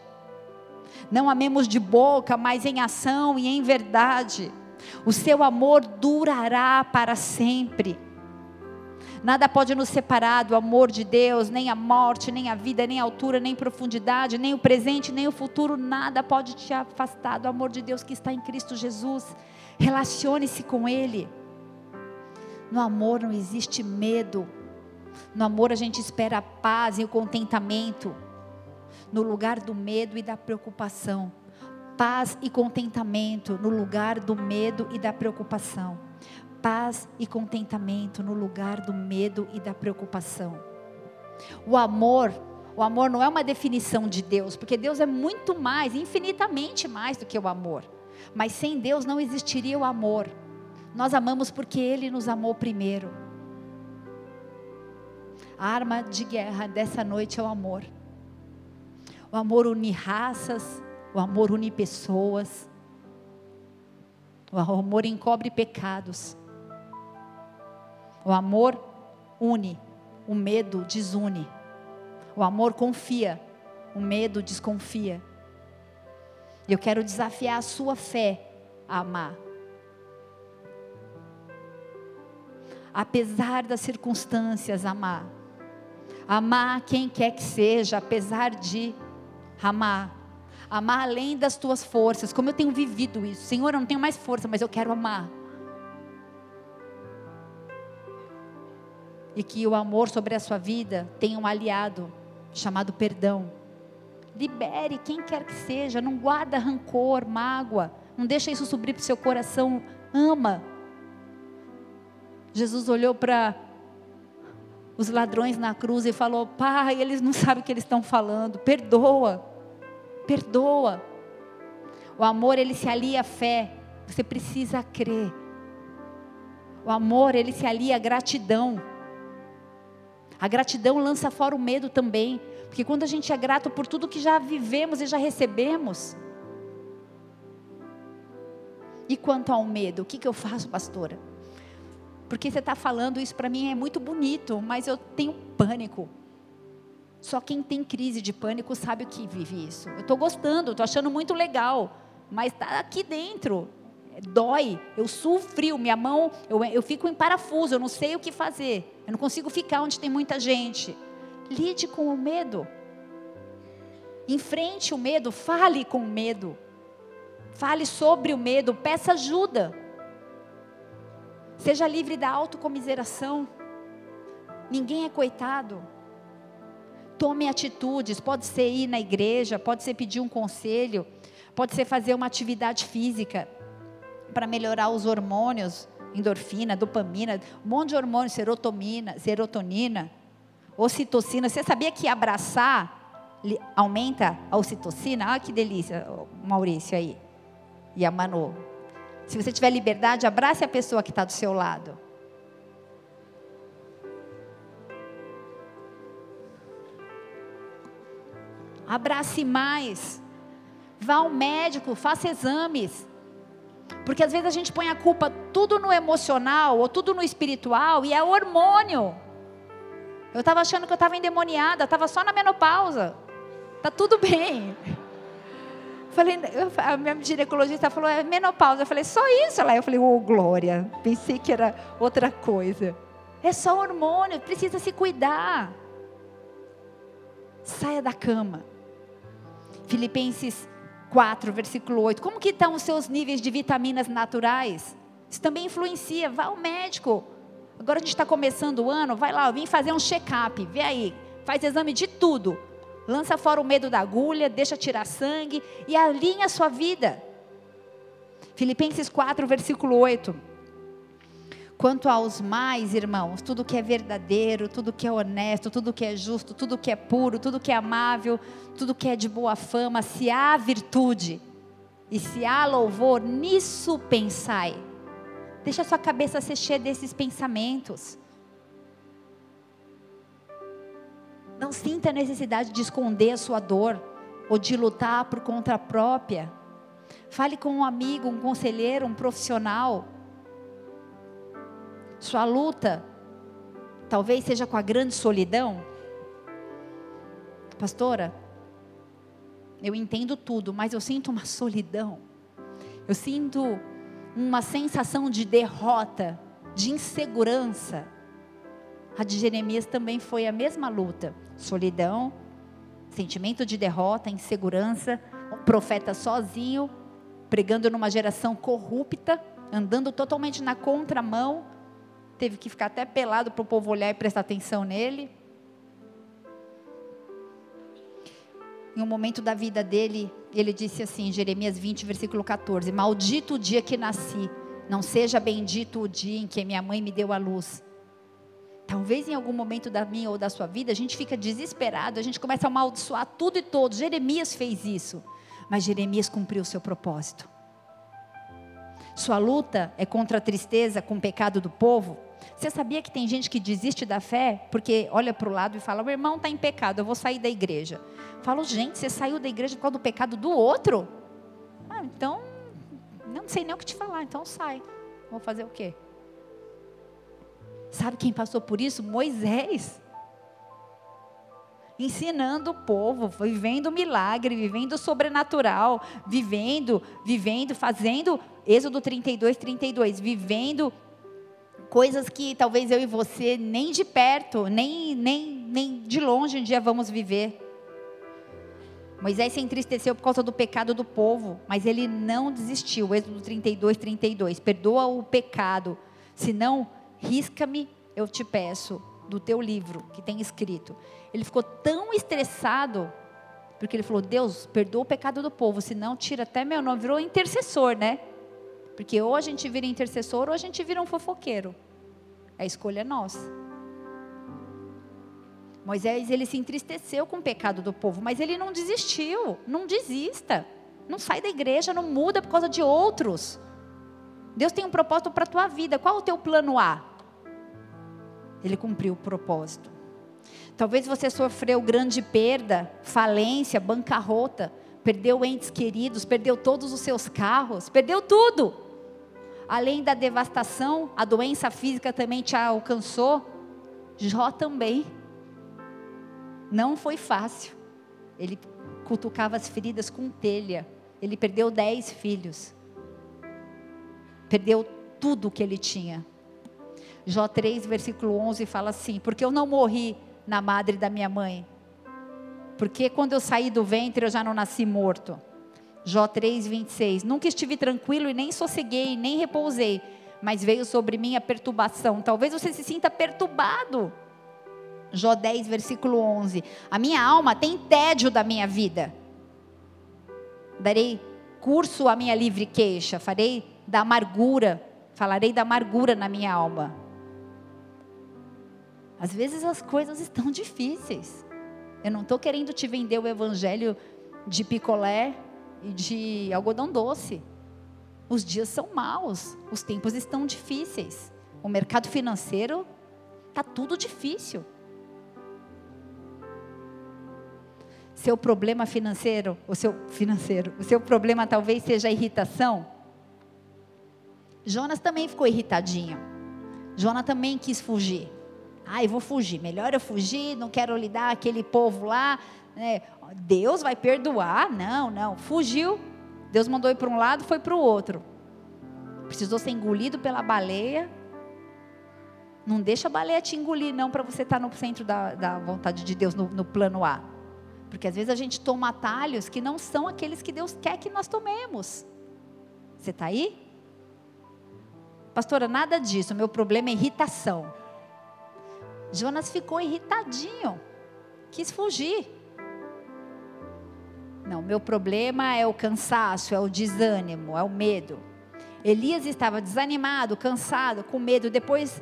Speaker 1: Não amemos de boca, mas em ação e em verdade. O seu amor durará para sempre. Nada pode nos separar do amor de Deus, nem a morte, nem a vida, nem a altura, nem profundidade, nem o presente, nem o futuro. Nada pode te afastar do amor de Deus que está em Cristo Jesus. Relacione-se com Ele. No amor não existe medo. No amor a gente espera a paz e o contentamento. No lugar do medo e da preocupação. Paz e contentamento no lugar do medo e da preocupação paz e contentamento no lugar do medo e da preocupação. O amor, o amor não é uma definição de Deus, porque Deus é muito mais, infinitamente mais do que o amor. Mas sem Deus não existiria o amor. Nós amamos porque Ele nos amou primeiro. A arma de guerra dessa noite é o amor. O amor une raças, o amor une pessoas. O amor encobre pecados. O amor une, o medo desune. O amor confia, o medo desconfia. Eu quero desafiar a sua fé a amar. Apesar das circunstâncias, amar. Amar quem quer que seja, apesar de amar. Amar além das tuas forças, como eu tenho vivido isso. Senhor, eu não tenho mais força, mas eu quero amar. E que o amor sobre a sua vida tem um aliado chamado perdão. Libere quem quer que seja, não guarda rancor, mágoa, não deixa isso subir para o seu coração, ama. Jesus olhou para os ladrões na cruz e falou: Pai, eles não sabem o que eles estão falando, perdoa, perdoa. O amor, ele se alia à fé, você precisa crer. O amor, ele se alia à gratidão. A gratidão lança fora o medo também, porque quando a gente é grato por tudo que já vivemos e já recebemos. E quanto ao medo, o que, que eu faço, pastora? porque você está falando isso para mim é muito bonito, mas eu tenho pânico. Só quem tem crise de pânico sabe o que vive isso. Eu estou gostando, estou achando muito legal, mas está aqui dentro. Dói, eu sofri, minha mão, eu, eu fico em parafuso, eu não sei o que fazer. Eu não consigo ficar onde tem muita gente. Lide com o medo. Enfrente o medo, fale com o medo. Fale sobre o medo, peça ajuda. Seja livre da autocomiseração. Ninguém é coitado. Tome atitudes, pode ser ir na igreja, pode ser pedir um conselho, pode ser fazer uma atividade física para melhorar os hormônios, endorfina, dopamina, um monte de hormônios, serotonina, serotonina, ocitocina. Você sabia que abraçar aumenta a ocitocina? Ah, que delícia, Maurício aí. E a Manu. Se você tiver liberdade, abrace a pessoa que está do seu lado. Abrace mais. Vá ao médico, faça exames. Porque às vezes a gente põe a culpa tudo no emocional ou tudo no espiritual e é hormônio. Eu estava achando que eu estava endemoniada, estava só na menopausa. Tá tudo (laughs) bem. Falei, a minha ginecologista falou, é menopausa. Eu falei, só isso? Lá eu falei, ô oh, glória. Pensei que era outra coisa. É só hormônio, precisa se cuidar. Saia da cama. Filipenses 4, versículo 8. Como que estão os seus níveis de vitaminas naturais? Isso também influencia. Vá ao médico. Agora a gente está começando o ano, vai lá, vem fazer um check-up. Vê aí, faz exame de tudo. Lança fora o medo da agulha, deixa tirar sangue e alinha a sua vida. Filipenses 4, versículo 8. Quanto aos mais, irmãos, tudo que é verdadeiro, tudo que é honesto, tudo que é justo, tudo que é puro, tudo que é amável, tudo que é de boa fama, se há virtude e se há louvor, nisso pensai. Deixa a sua cabeça ser cheia desses pensamentos. Não sinta a necessidade de esconder a sua dor ou de lutar por conta própria. Fale com um amigo, um conselheiro, um profissional sua luta talvez seja com a grande solidão. Pastora, eu entendo tudo, mas eu sinto uma solidão. Eu sinto uma sensação de derrota, de insegurança. A de Jeremias também foi a mesma luta: solidão, sentimento de derrota, insegurança, um profeta sozinho, pregando numa geração corrupta, andando totalmente na contramão teve que ficar até pelado para o povo olhar e prestar atenção nele. Em um momento da vida dele, ele disse assim, Jeremias 20, versículo 14: Maldito o dia que nasci, não seja bendito o dia em que minha mãe me deu a luz. Talvez em algum momento da minha ou da sua vida a gente fica desesperado, a gente começa a amaldiçoar tudo e todos. Jeremias fez isso, mas Jeremias cumpriu o seu propósito. Sua luta é contra a tristeza com o pecado do povo? Você sabia que tem gente que desiste da fé porque olha para o lado e fala: o irmão está em pecado, eu vou sair da igreja. Falo, gente, você saiu da igreja por causa do pecado do outro? Ah, então, não sei nem o que te falar, então sai. Vou fazer o quê? Sabe quem passou por isso? Moisés. Ensinando o povo, vivendo milagre, vivendo sobrenatural, vivendo, vivendo, fazendo, Êxodo 32, 32, vivendo coisas que talvez eu e você nem de perto, nem, nem, nem de longe um dia vamos viver. Moisés se entristeceu por causa do pecado do povo, mas ele não desistiu. Êxodo 32, 32. Perdoa o pecado, senão risca-me, eu te peço, do teu livro que tem escrito. Ele ficou tão estressado, porque ele falou: Deus, perdoa o pecado do povo, senão tira até meu nome. Virou intercessor, né? Porque ou a gente vira intercessor ou a gente vira um fofoqueiro. A escolha é nossa. Moisés, ele se entristeceu com o pecado do povo, mas ele não desistiu. Não desista. Não sai da igreja, não muda por causa de outros. Deus tem um propósito para a tua vida. Qual o teu plano A? Ele cumpriu o propósito. Talvez você sofreu grande perda, falência, bancarrota, perdeu entes queridos, perdeu todos os seus carros, perdeu tudo. Além da devastação, a doença física também te alcançou. Jó também. Não foi fácil. Ele cutucava as feridas com telha. Ele perdeu dez filhos. Perdeu tudo que ele tinha. Jó 3, versículo 11 fala assim: Porque eu não morri na madre da minha mãe. Porque quando eu saí do ventre eu já não nasci morto. Jó 3, 26. Nunca estive tranquilo e nem sosseguei, nem repousei. Mas veio sobre mim a perturbação. Talvez você se sinta perturbado. Jó 10, versículo 11. A minha alma tem tédio da minha vida. Darei curso à minha livre queixa. Farei da amargura. Falarei da amargura na minha alma. Às vezes as coisas estão difíceis. Eu não estou querendo te vender o evangelho de picolé e de algodão doce. Os dias são maus, os tempos estão difíceis. O mercado financeiro está tudo difícil. Seu problema financeiro, o seu financeiro, o seu problema talvez seja a irritação. Jonas também ficou irritadinho. Jonas também quis fugir. Ah, eu vou fugir. Melhor eu fugir, não quero lidar aquele povo lá. Né? Deus vai perdoar? Não, não. Fugiu. Deus mandou ir para um lado, foi para o outro. Precisou ser engolido pela baleia. Não deixa a baleia te engolir, não, para você estar tá no centro da, da vontade de Deus, no, no plano A. Porque às vezes a gente toma atalhos que não são aqueles que Deus quer que nós tomemos. Você está aí? Pastora, nada disso. Meu problema é irritação. Jonas ficou irritadinho, quis fugir. Não, meu problema é o cansaço, é o desânimo, é o medo. Elias estava desanimado, cansado, com medo. Depois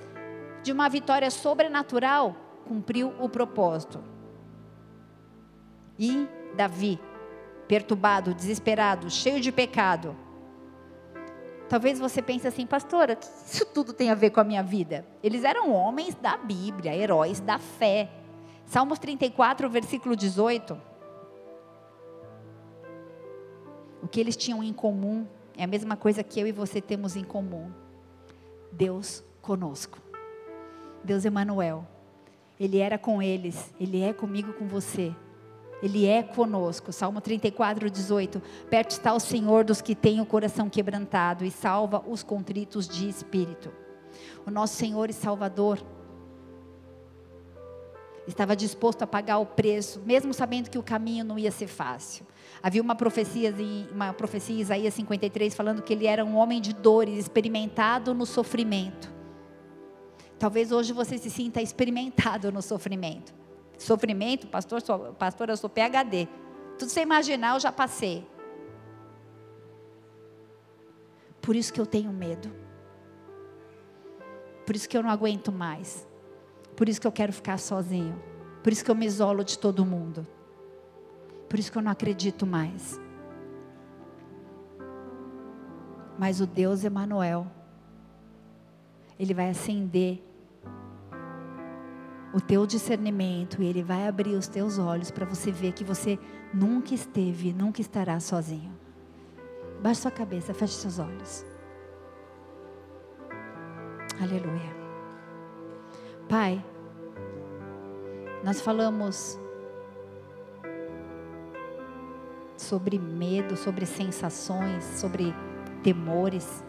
Speaker 1: de uma vitória sobrenatural, cumpriu o propósito. E Davi, perturbado, desesperado, cheio de pecado, Talvez você pense assim, pastora, que isso tudo tem a ver com a minha vida? Eles eram homens da Bíblia, heróis da fé. Salmos 34, versículo 18. O que eles tinham em comum é a mesma coisa que eu e você temos em comum. Deus conosco. Deus Emanuel. Ele era com eles, ele é comigo com você. Ele é conosco. Salmo 34, 18. Perto está o Senhor dos que têm o coração quebrantado e salva os contritos de espírito. O nosso Senhor e Salvador estava disposto a pagar o preço, mesmo sabendo que o caminho não ia ser fácil. Havia uma profecia, uma profecia em Isaías 53 falando que ele era um homem de dores, experimentado no sofrimento. Talvez hoje você se sinta experimentado no sofrimento. Sofrimento, pastor, sou, pastor, eu sou PHD. Tudo você imaginar, eu já passei. Por isso que eu tenho medo. Por isso que eu não aguento mais. Por isso que eu quero ficar sozinho. Por isso que eu me isolo de todo mundo. Por isso que eu não acredito mais. Mas o Deus Emanuel, ele vai acender o teu discernimento e ele vai abrir os teus olhos para você ver que você nunca esteve, nunca estará sozinho. Baixe sua cabeça, feche seus olhos. Aleluia. Pai, nós falamos sobre medo, sobre sensações, sobre temores.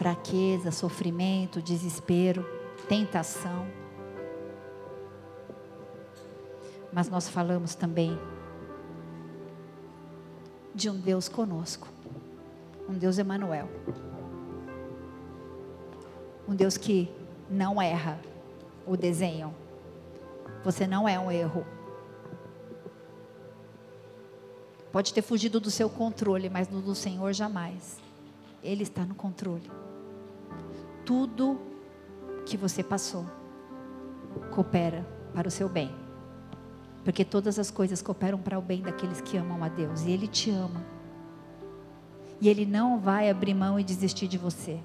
Speaker 1: fraqueza, sofrimento, desespero, tentação. Mas nós falamos também de um Deus conosco, um Deus Emanuel. Um Deus que não erra o desenho. Você não é um erro. Pode ter fugido do seu controle, mas no do Senhor jamais. Ele está no controle tudo que você passou coopera para o seu bem. Porque todas as coisas cooperam para o bem daqueles que amam a Deus. E Ele te ama. E Ele não vai abrir mão e desistir de você.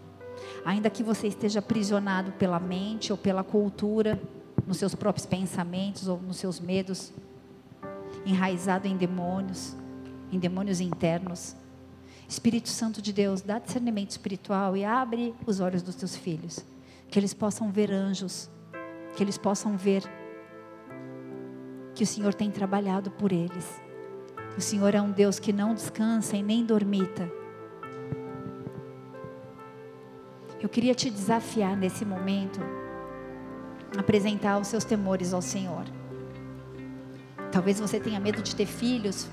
Speaker 1: Ainda que você esteja aprisionado pela mente ou pela cultura, nos seus próprios pensamentos ou nos seus medos, enraizado em demônios, em demônios internos. Espírito Santo de Deus, dá discernimento espiritual e abre os olhos dos teus filhos, que eles possam ver anjos, que eles possam ver que o Senhor tem trabalhado por eles. O Senhor é um Deus que não descansa e nem dormita. Eu queria te desafiar nesse momento, apresentar os seus temores ao Senhor. Talvez você tenha medo de ter filhos,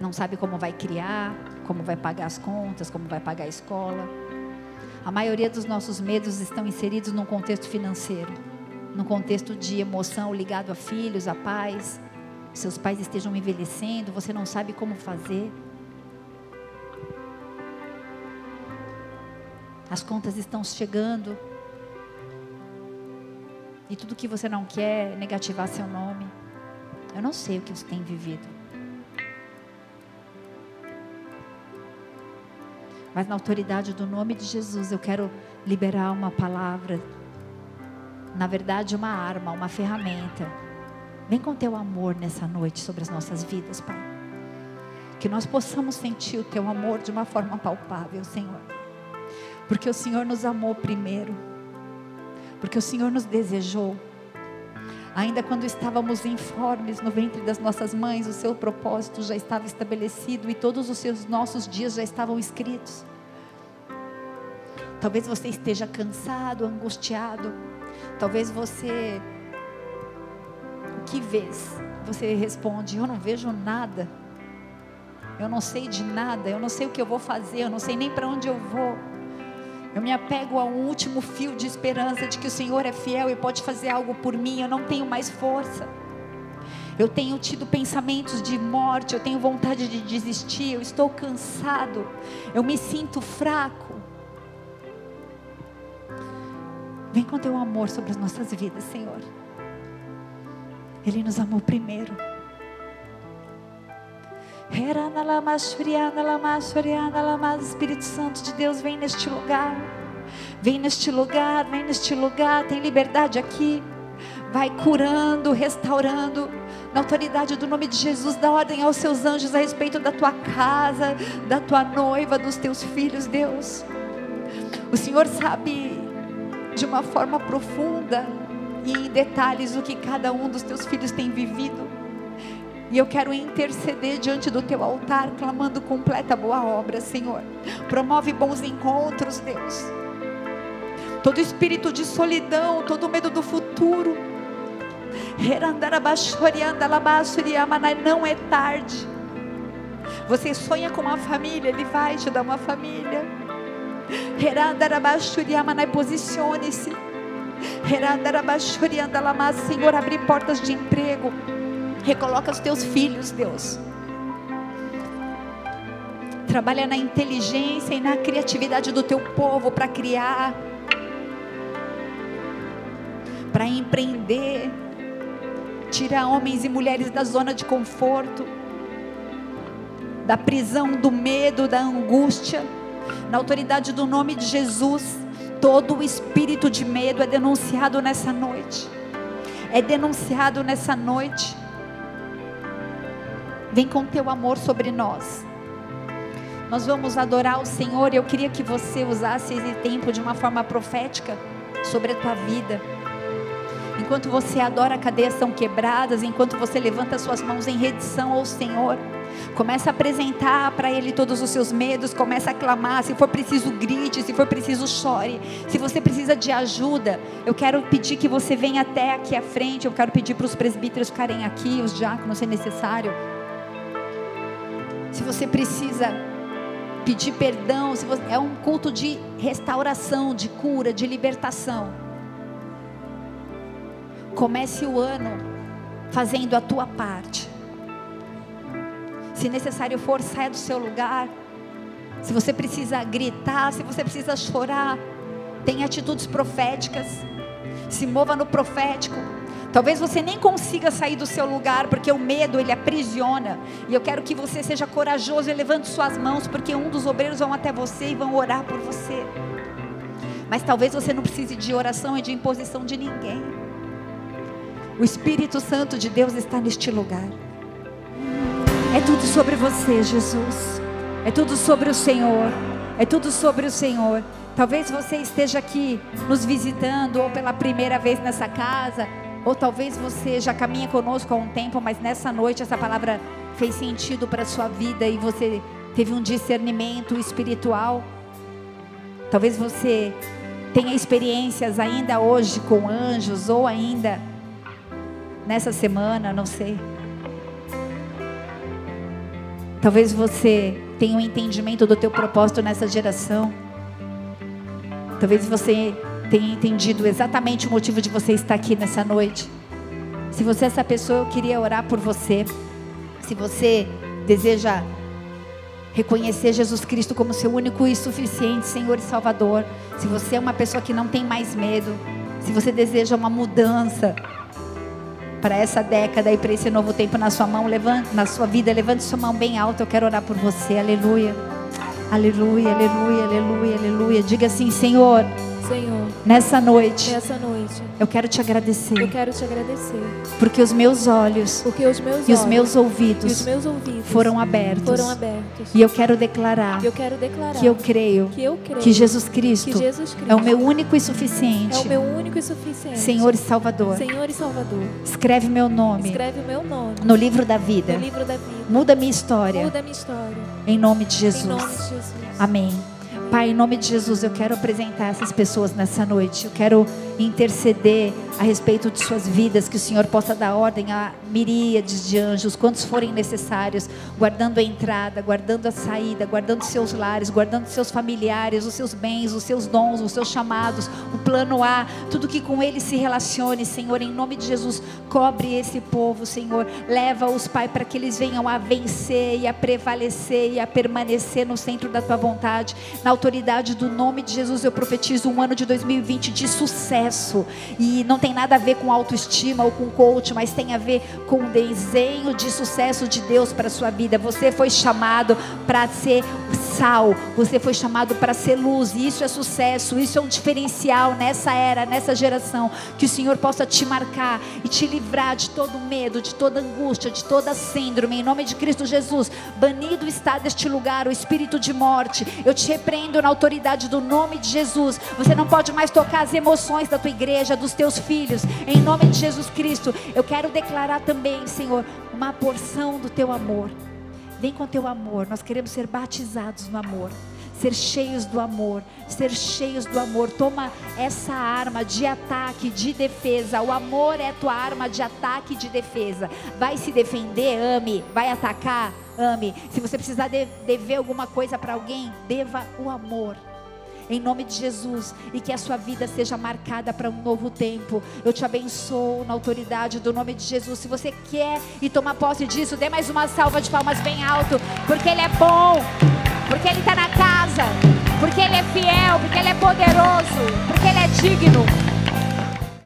Speaker 1: não sabe como vai criar, como vai pagar as contas, como vai pagar a escola. A maioria dos nossos medos estão inseridos num contexto financeiro, num contexto de emoção ligado a filhos, a pais. Seus pais estejam envelhecendo, você não sabe como fazer. As contas estão chegando. E tudo que você não quer negativar seu nome. Eu não sei o que você tem vivido. Mas na autoridade do nome de Jesus, eu quero liberar uma palavra. Na verdade, uma arma, uma ferramenta. Vem com teu amor nessa noite sobre as nossas vidas, Pai. Que nós possamos sentir o teu amor de uma forma palpável, Senhor. Porque o Senhor nos amou primeiro. Porque o Senhor nos desejou. Ainda quando estávamos informes no ventre das nossas mães, o seu propósito já estava estabelecido e todos os seus nossos dias já estavam escritos. Talvez você esteja cansado, angustiado. Talvez você o que vês? Você responde: Eu não vejo nada. Eu não sei de nada, eu não sei o que eu vou fazer, eu não sei nem para onde eu vou. Eu me apego a um último fio de esperança de que o Senhor é fiel e pode fazer algo por mim. Eu não tenho mais força. Eu tenho tido pensamentos de morte, eu tenho vontade de desistir, eu estou cansado, eu me sinto fraco. Vem com teu amor sobre as nossas vidas, Senhor. Ele nos amou primeiro. Espírito Santo de Deus, vem neste lugar. Vem neste lugar, vem neste lugar. Tem liberdade aqui. Vai curando, restaurando. Na autoridade do nome de Jesus, dá ordem aos seus anjos a respeito da tua casa, da tua noiva, dos teus filhos, Deus. O Senhor sabe de uma forma profunda e em detalhes o que cada um dos teus filhos tem vivido. E eu quero interceder diante do teu altar, clamando completa boa obra, Senhor. Promove bons encontros, Deus. Todo espírito de solidão, todo medo do futuro. Não é tarde. Você sonha com uma família, Ele vai te dar uma família. Posicione-se. Senhor, abrir portas de emprego Recoloca os teus filhos, Deus. Trabalha na inteligência e na criatividade do teu povo para criar, para empreender. Tira homens e mulheres da zona de conforto, da prisão, do medo, da angústia. Na autoridade do nome de Jesus, todo o espírito de medo é denunciado nessa noite. É denunciado nessa noite. Vem com teu amor sobre nós. Nós vamos adorar o Senhor. Eu queria que você usasse esse tempo de uma forma profética sobre a tua vida. Enquanto você adora, cadeias são quebradas. Enquanto você levanta suas mãos em redição ao Senhor. Começa a apresentar para Ele todos os seus medos. Começa a clamar. Se for preciso, grite. Se for preciso, chore. Se você precisa de ajuda, eu quero pedir que você venha até aqui à frente. Eu quero pedir para os presbíteros ficarem aqui, os diáconos, se necessário se você precisa pedir perdão, se você, é um culto de restauração, de cura, de libertação. Comece o ano fazendo a tua parte. Se necessário for, saia do seu lugar. Se você precisa gritar, se você precisa chorar, tenha atitudes proféticas. Se mova no profético. Talvez você nem consiga sair do seu lugar, porque o medo ele aprisiona. E eu quero que você seja corajoso e levante suas mãos, porque um dos obreiros vão até você e vão orar por você. Mas talvez você não precise de oração e de imposição de ninguém. O Espírito Santo de Deus está neste lugar. É tudo sobre você, Jesus. É tudo sobre o Senhor. É tudo sobre o Senhor. Talvez você esteja aqui nos visitando ou pela primeira vez nessa casa, ou talvez você já caminha conosco há um tempo, mas nessa noite essa palavra fez sentido para a sua vida e você teve um discernimento espiritual. Talvez você tenha experiências ainda hoje com anjos ou ainda nessa semana, não sei. Talvez você tenha um entendimento do teu propósito nessa geração. Talvez você tenha entendido exatamente o motivo de você estar aqui nessa noite. Se você é essa pessoa, eu queria orar por você. Se você deseja reconhecer Jesus Cristo como seu único e suficiente Senhor e Salvador, se você é uma pessoa que não tem mais medo, se você deseja uma mudança para essa década e para esse novo tempo na sua mão, levante, na sua vida, levante sua mão bem alta, eu quero orar por você. Aleluia. Aleluia, aleluia, aleluia, aleluia. Diga assim, Senhor,
Speaker 2: Senhor,
Speaker 1: nessa noite,
Speaker 2: nessa noite,
Speaker 1: eu quero te agradecer.
Speaker 2: Eu quero te agradecer.
Speaker 1: Porque os meus olhos,
Speaker 2: porque os meus
Speaker 1: e os meus ouvidos,
Speaker 2: os meus ouvidos
Speaker 1: foram abertos.
Speaker 2: Foram abertos.
Speaker 1: E eu quero declarar,
Speaker 2: eu quero declarar
Speaker 1: que eu creio,
Speaker 2: que, eu creio
Speaker 1: que Jesus Cristo,
Speaker 2: que Jesus Cristo
Speaker 1: é o meu único e suficiente,
Speaker 2: é o meu único e suficiente
Speaker 1: Senhor e Salvador.
Speaker 2: Senhor e Salvador.
Speaker 1: Escreve meu nome.
Speaker 2: Escreve meu nome
Speaker 1: no livro da vida.
Speaker 2: No livro da vida.
Speaker 1: Muda minha história.
Speaker 2: Muda minha história.
Speaker 1: Em nome de Jesus.
Speaker 2: Em nome de Jesus.
Speaker 1: Amém. Pai, em nome de Jesus, eu quero apresentar essas pessoas nessa noite. Eu quero interceder a respeito de suas vidas, que o Senhor possa dar ordem a miríades de anjos, quantos forem necessários, guardando a entrada, guardando a saída, guardando seus lares, guardando seus familiares, os seus bens, os seus dons, os seus chamados, o plano A, tudo que com ele se relacione, Senhor, em nome de Jesus, cobre esse povo, Senhor, leva-os, Pai, para que eles venham a vencer e a prevalecer e a permanecer no centro da tua vontade, na autoridade do nome de Jesus, eu profetizo um ano de 2020 de sucesso e não tem nada a ver com autoestima ou com coach, mas tem a ver com o desenho de sucesso de Deus para sua vida. Você foi chamado para ser sal, você foi chamado para ser luz, e isso é sucesso, isso é um diferencial nessa era, nessa geração. Que o Senhor possa te marcar e te livrar de todo medo, de toda angústia, de toda síndrome, em nome de Cristo Jesus. Banido está deste lugar o espírito de morte. Eu te repreendo na autoridade do nome de Jesus. Você não pode mais tocar as emoções da tua igreja, dos teus filhos, em nome de Jesus Cristo. Eu quero declarar também, Senhor, uma porção do teu amor. Vem com teu amor. Nós queremos ser batizados no amor ser cheios do amor, ser cheios do amor. Toma essa arma de ataque, de defesa. O amor é tua arma de ataque e de defesa. Vai se defender, ame. Vai atacar, ame. Se você precisar de, dever alguma coisa para alguém, deva o amor em nome de Jesus, e que a sua vida seja marcada para um novo tempo. Eu te abençoo na autoridade do nome de Jesus. Se você quer e tomar posse disso, dê mais uma salva de palmas bem alto, porque Ele é bom, porque Ele está na casa, porque Ele é fiel, porque Ele é poderoso, porque Ele é digno.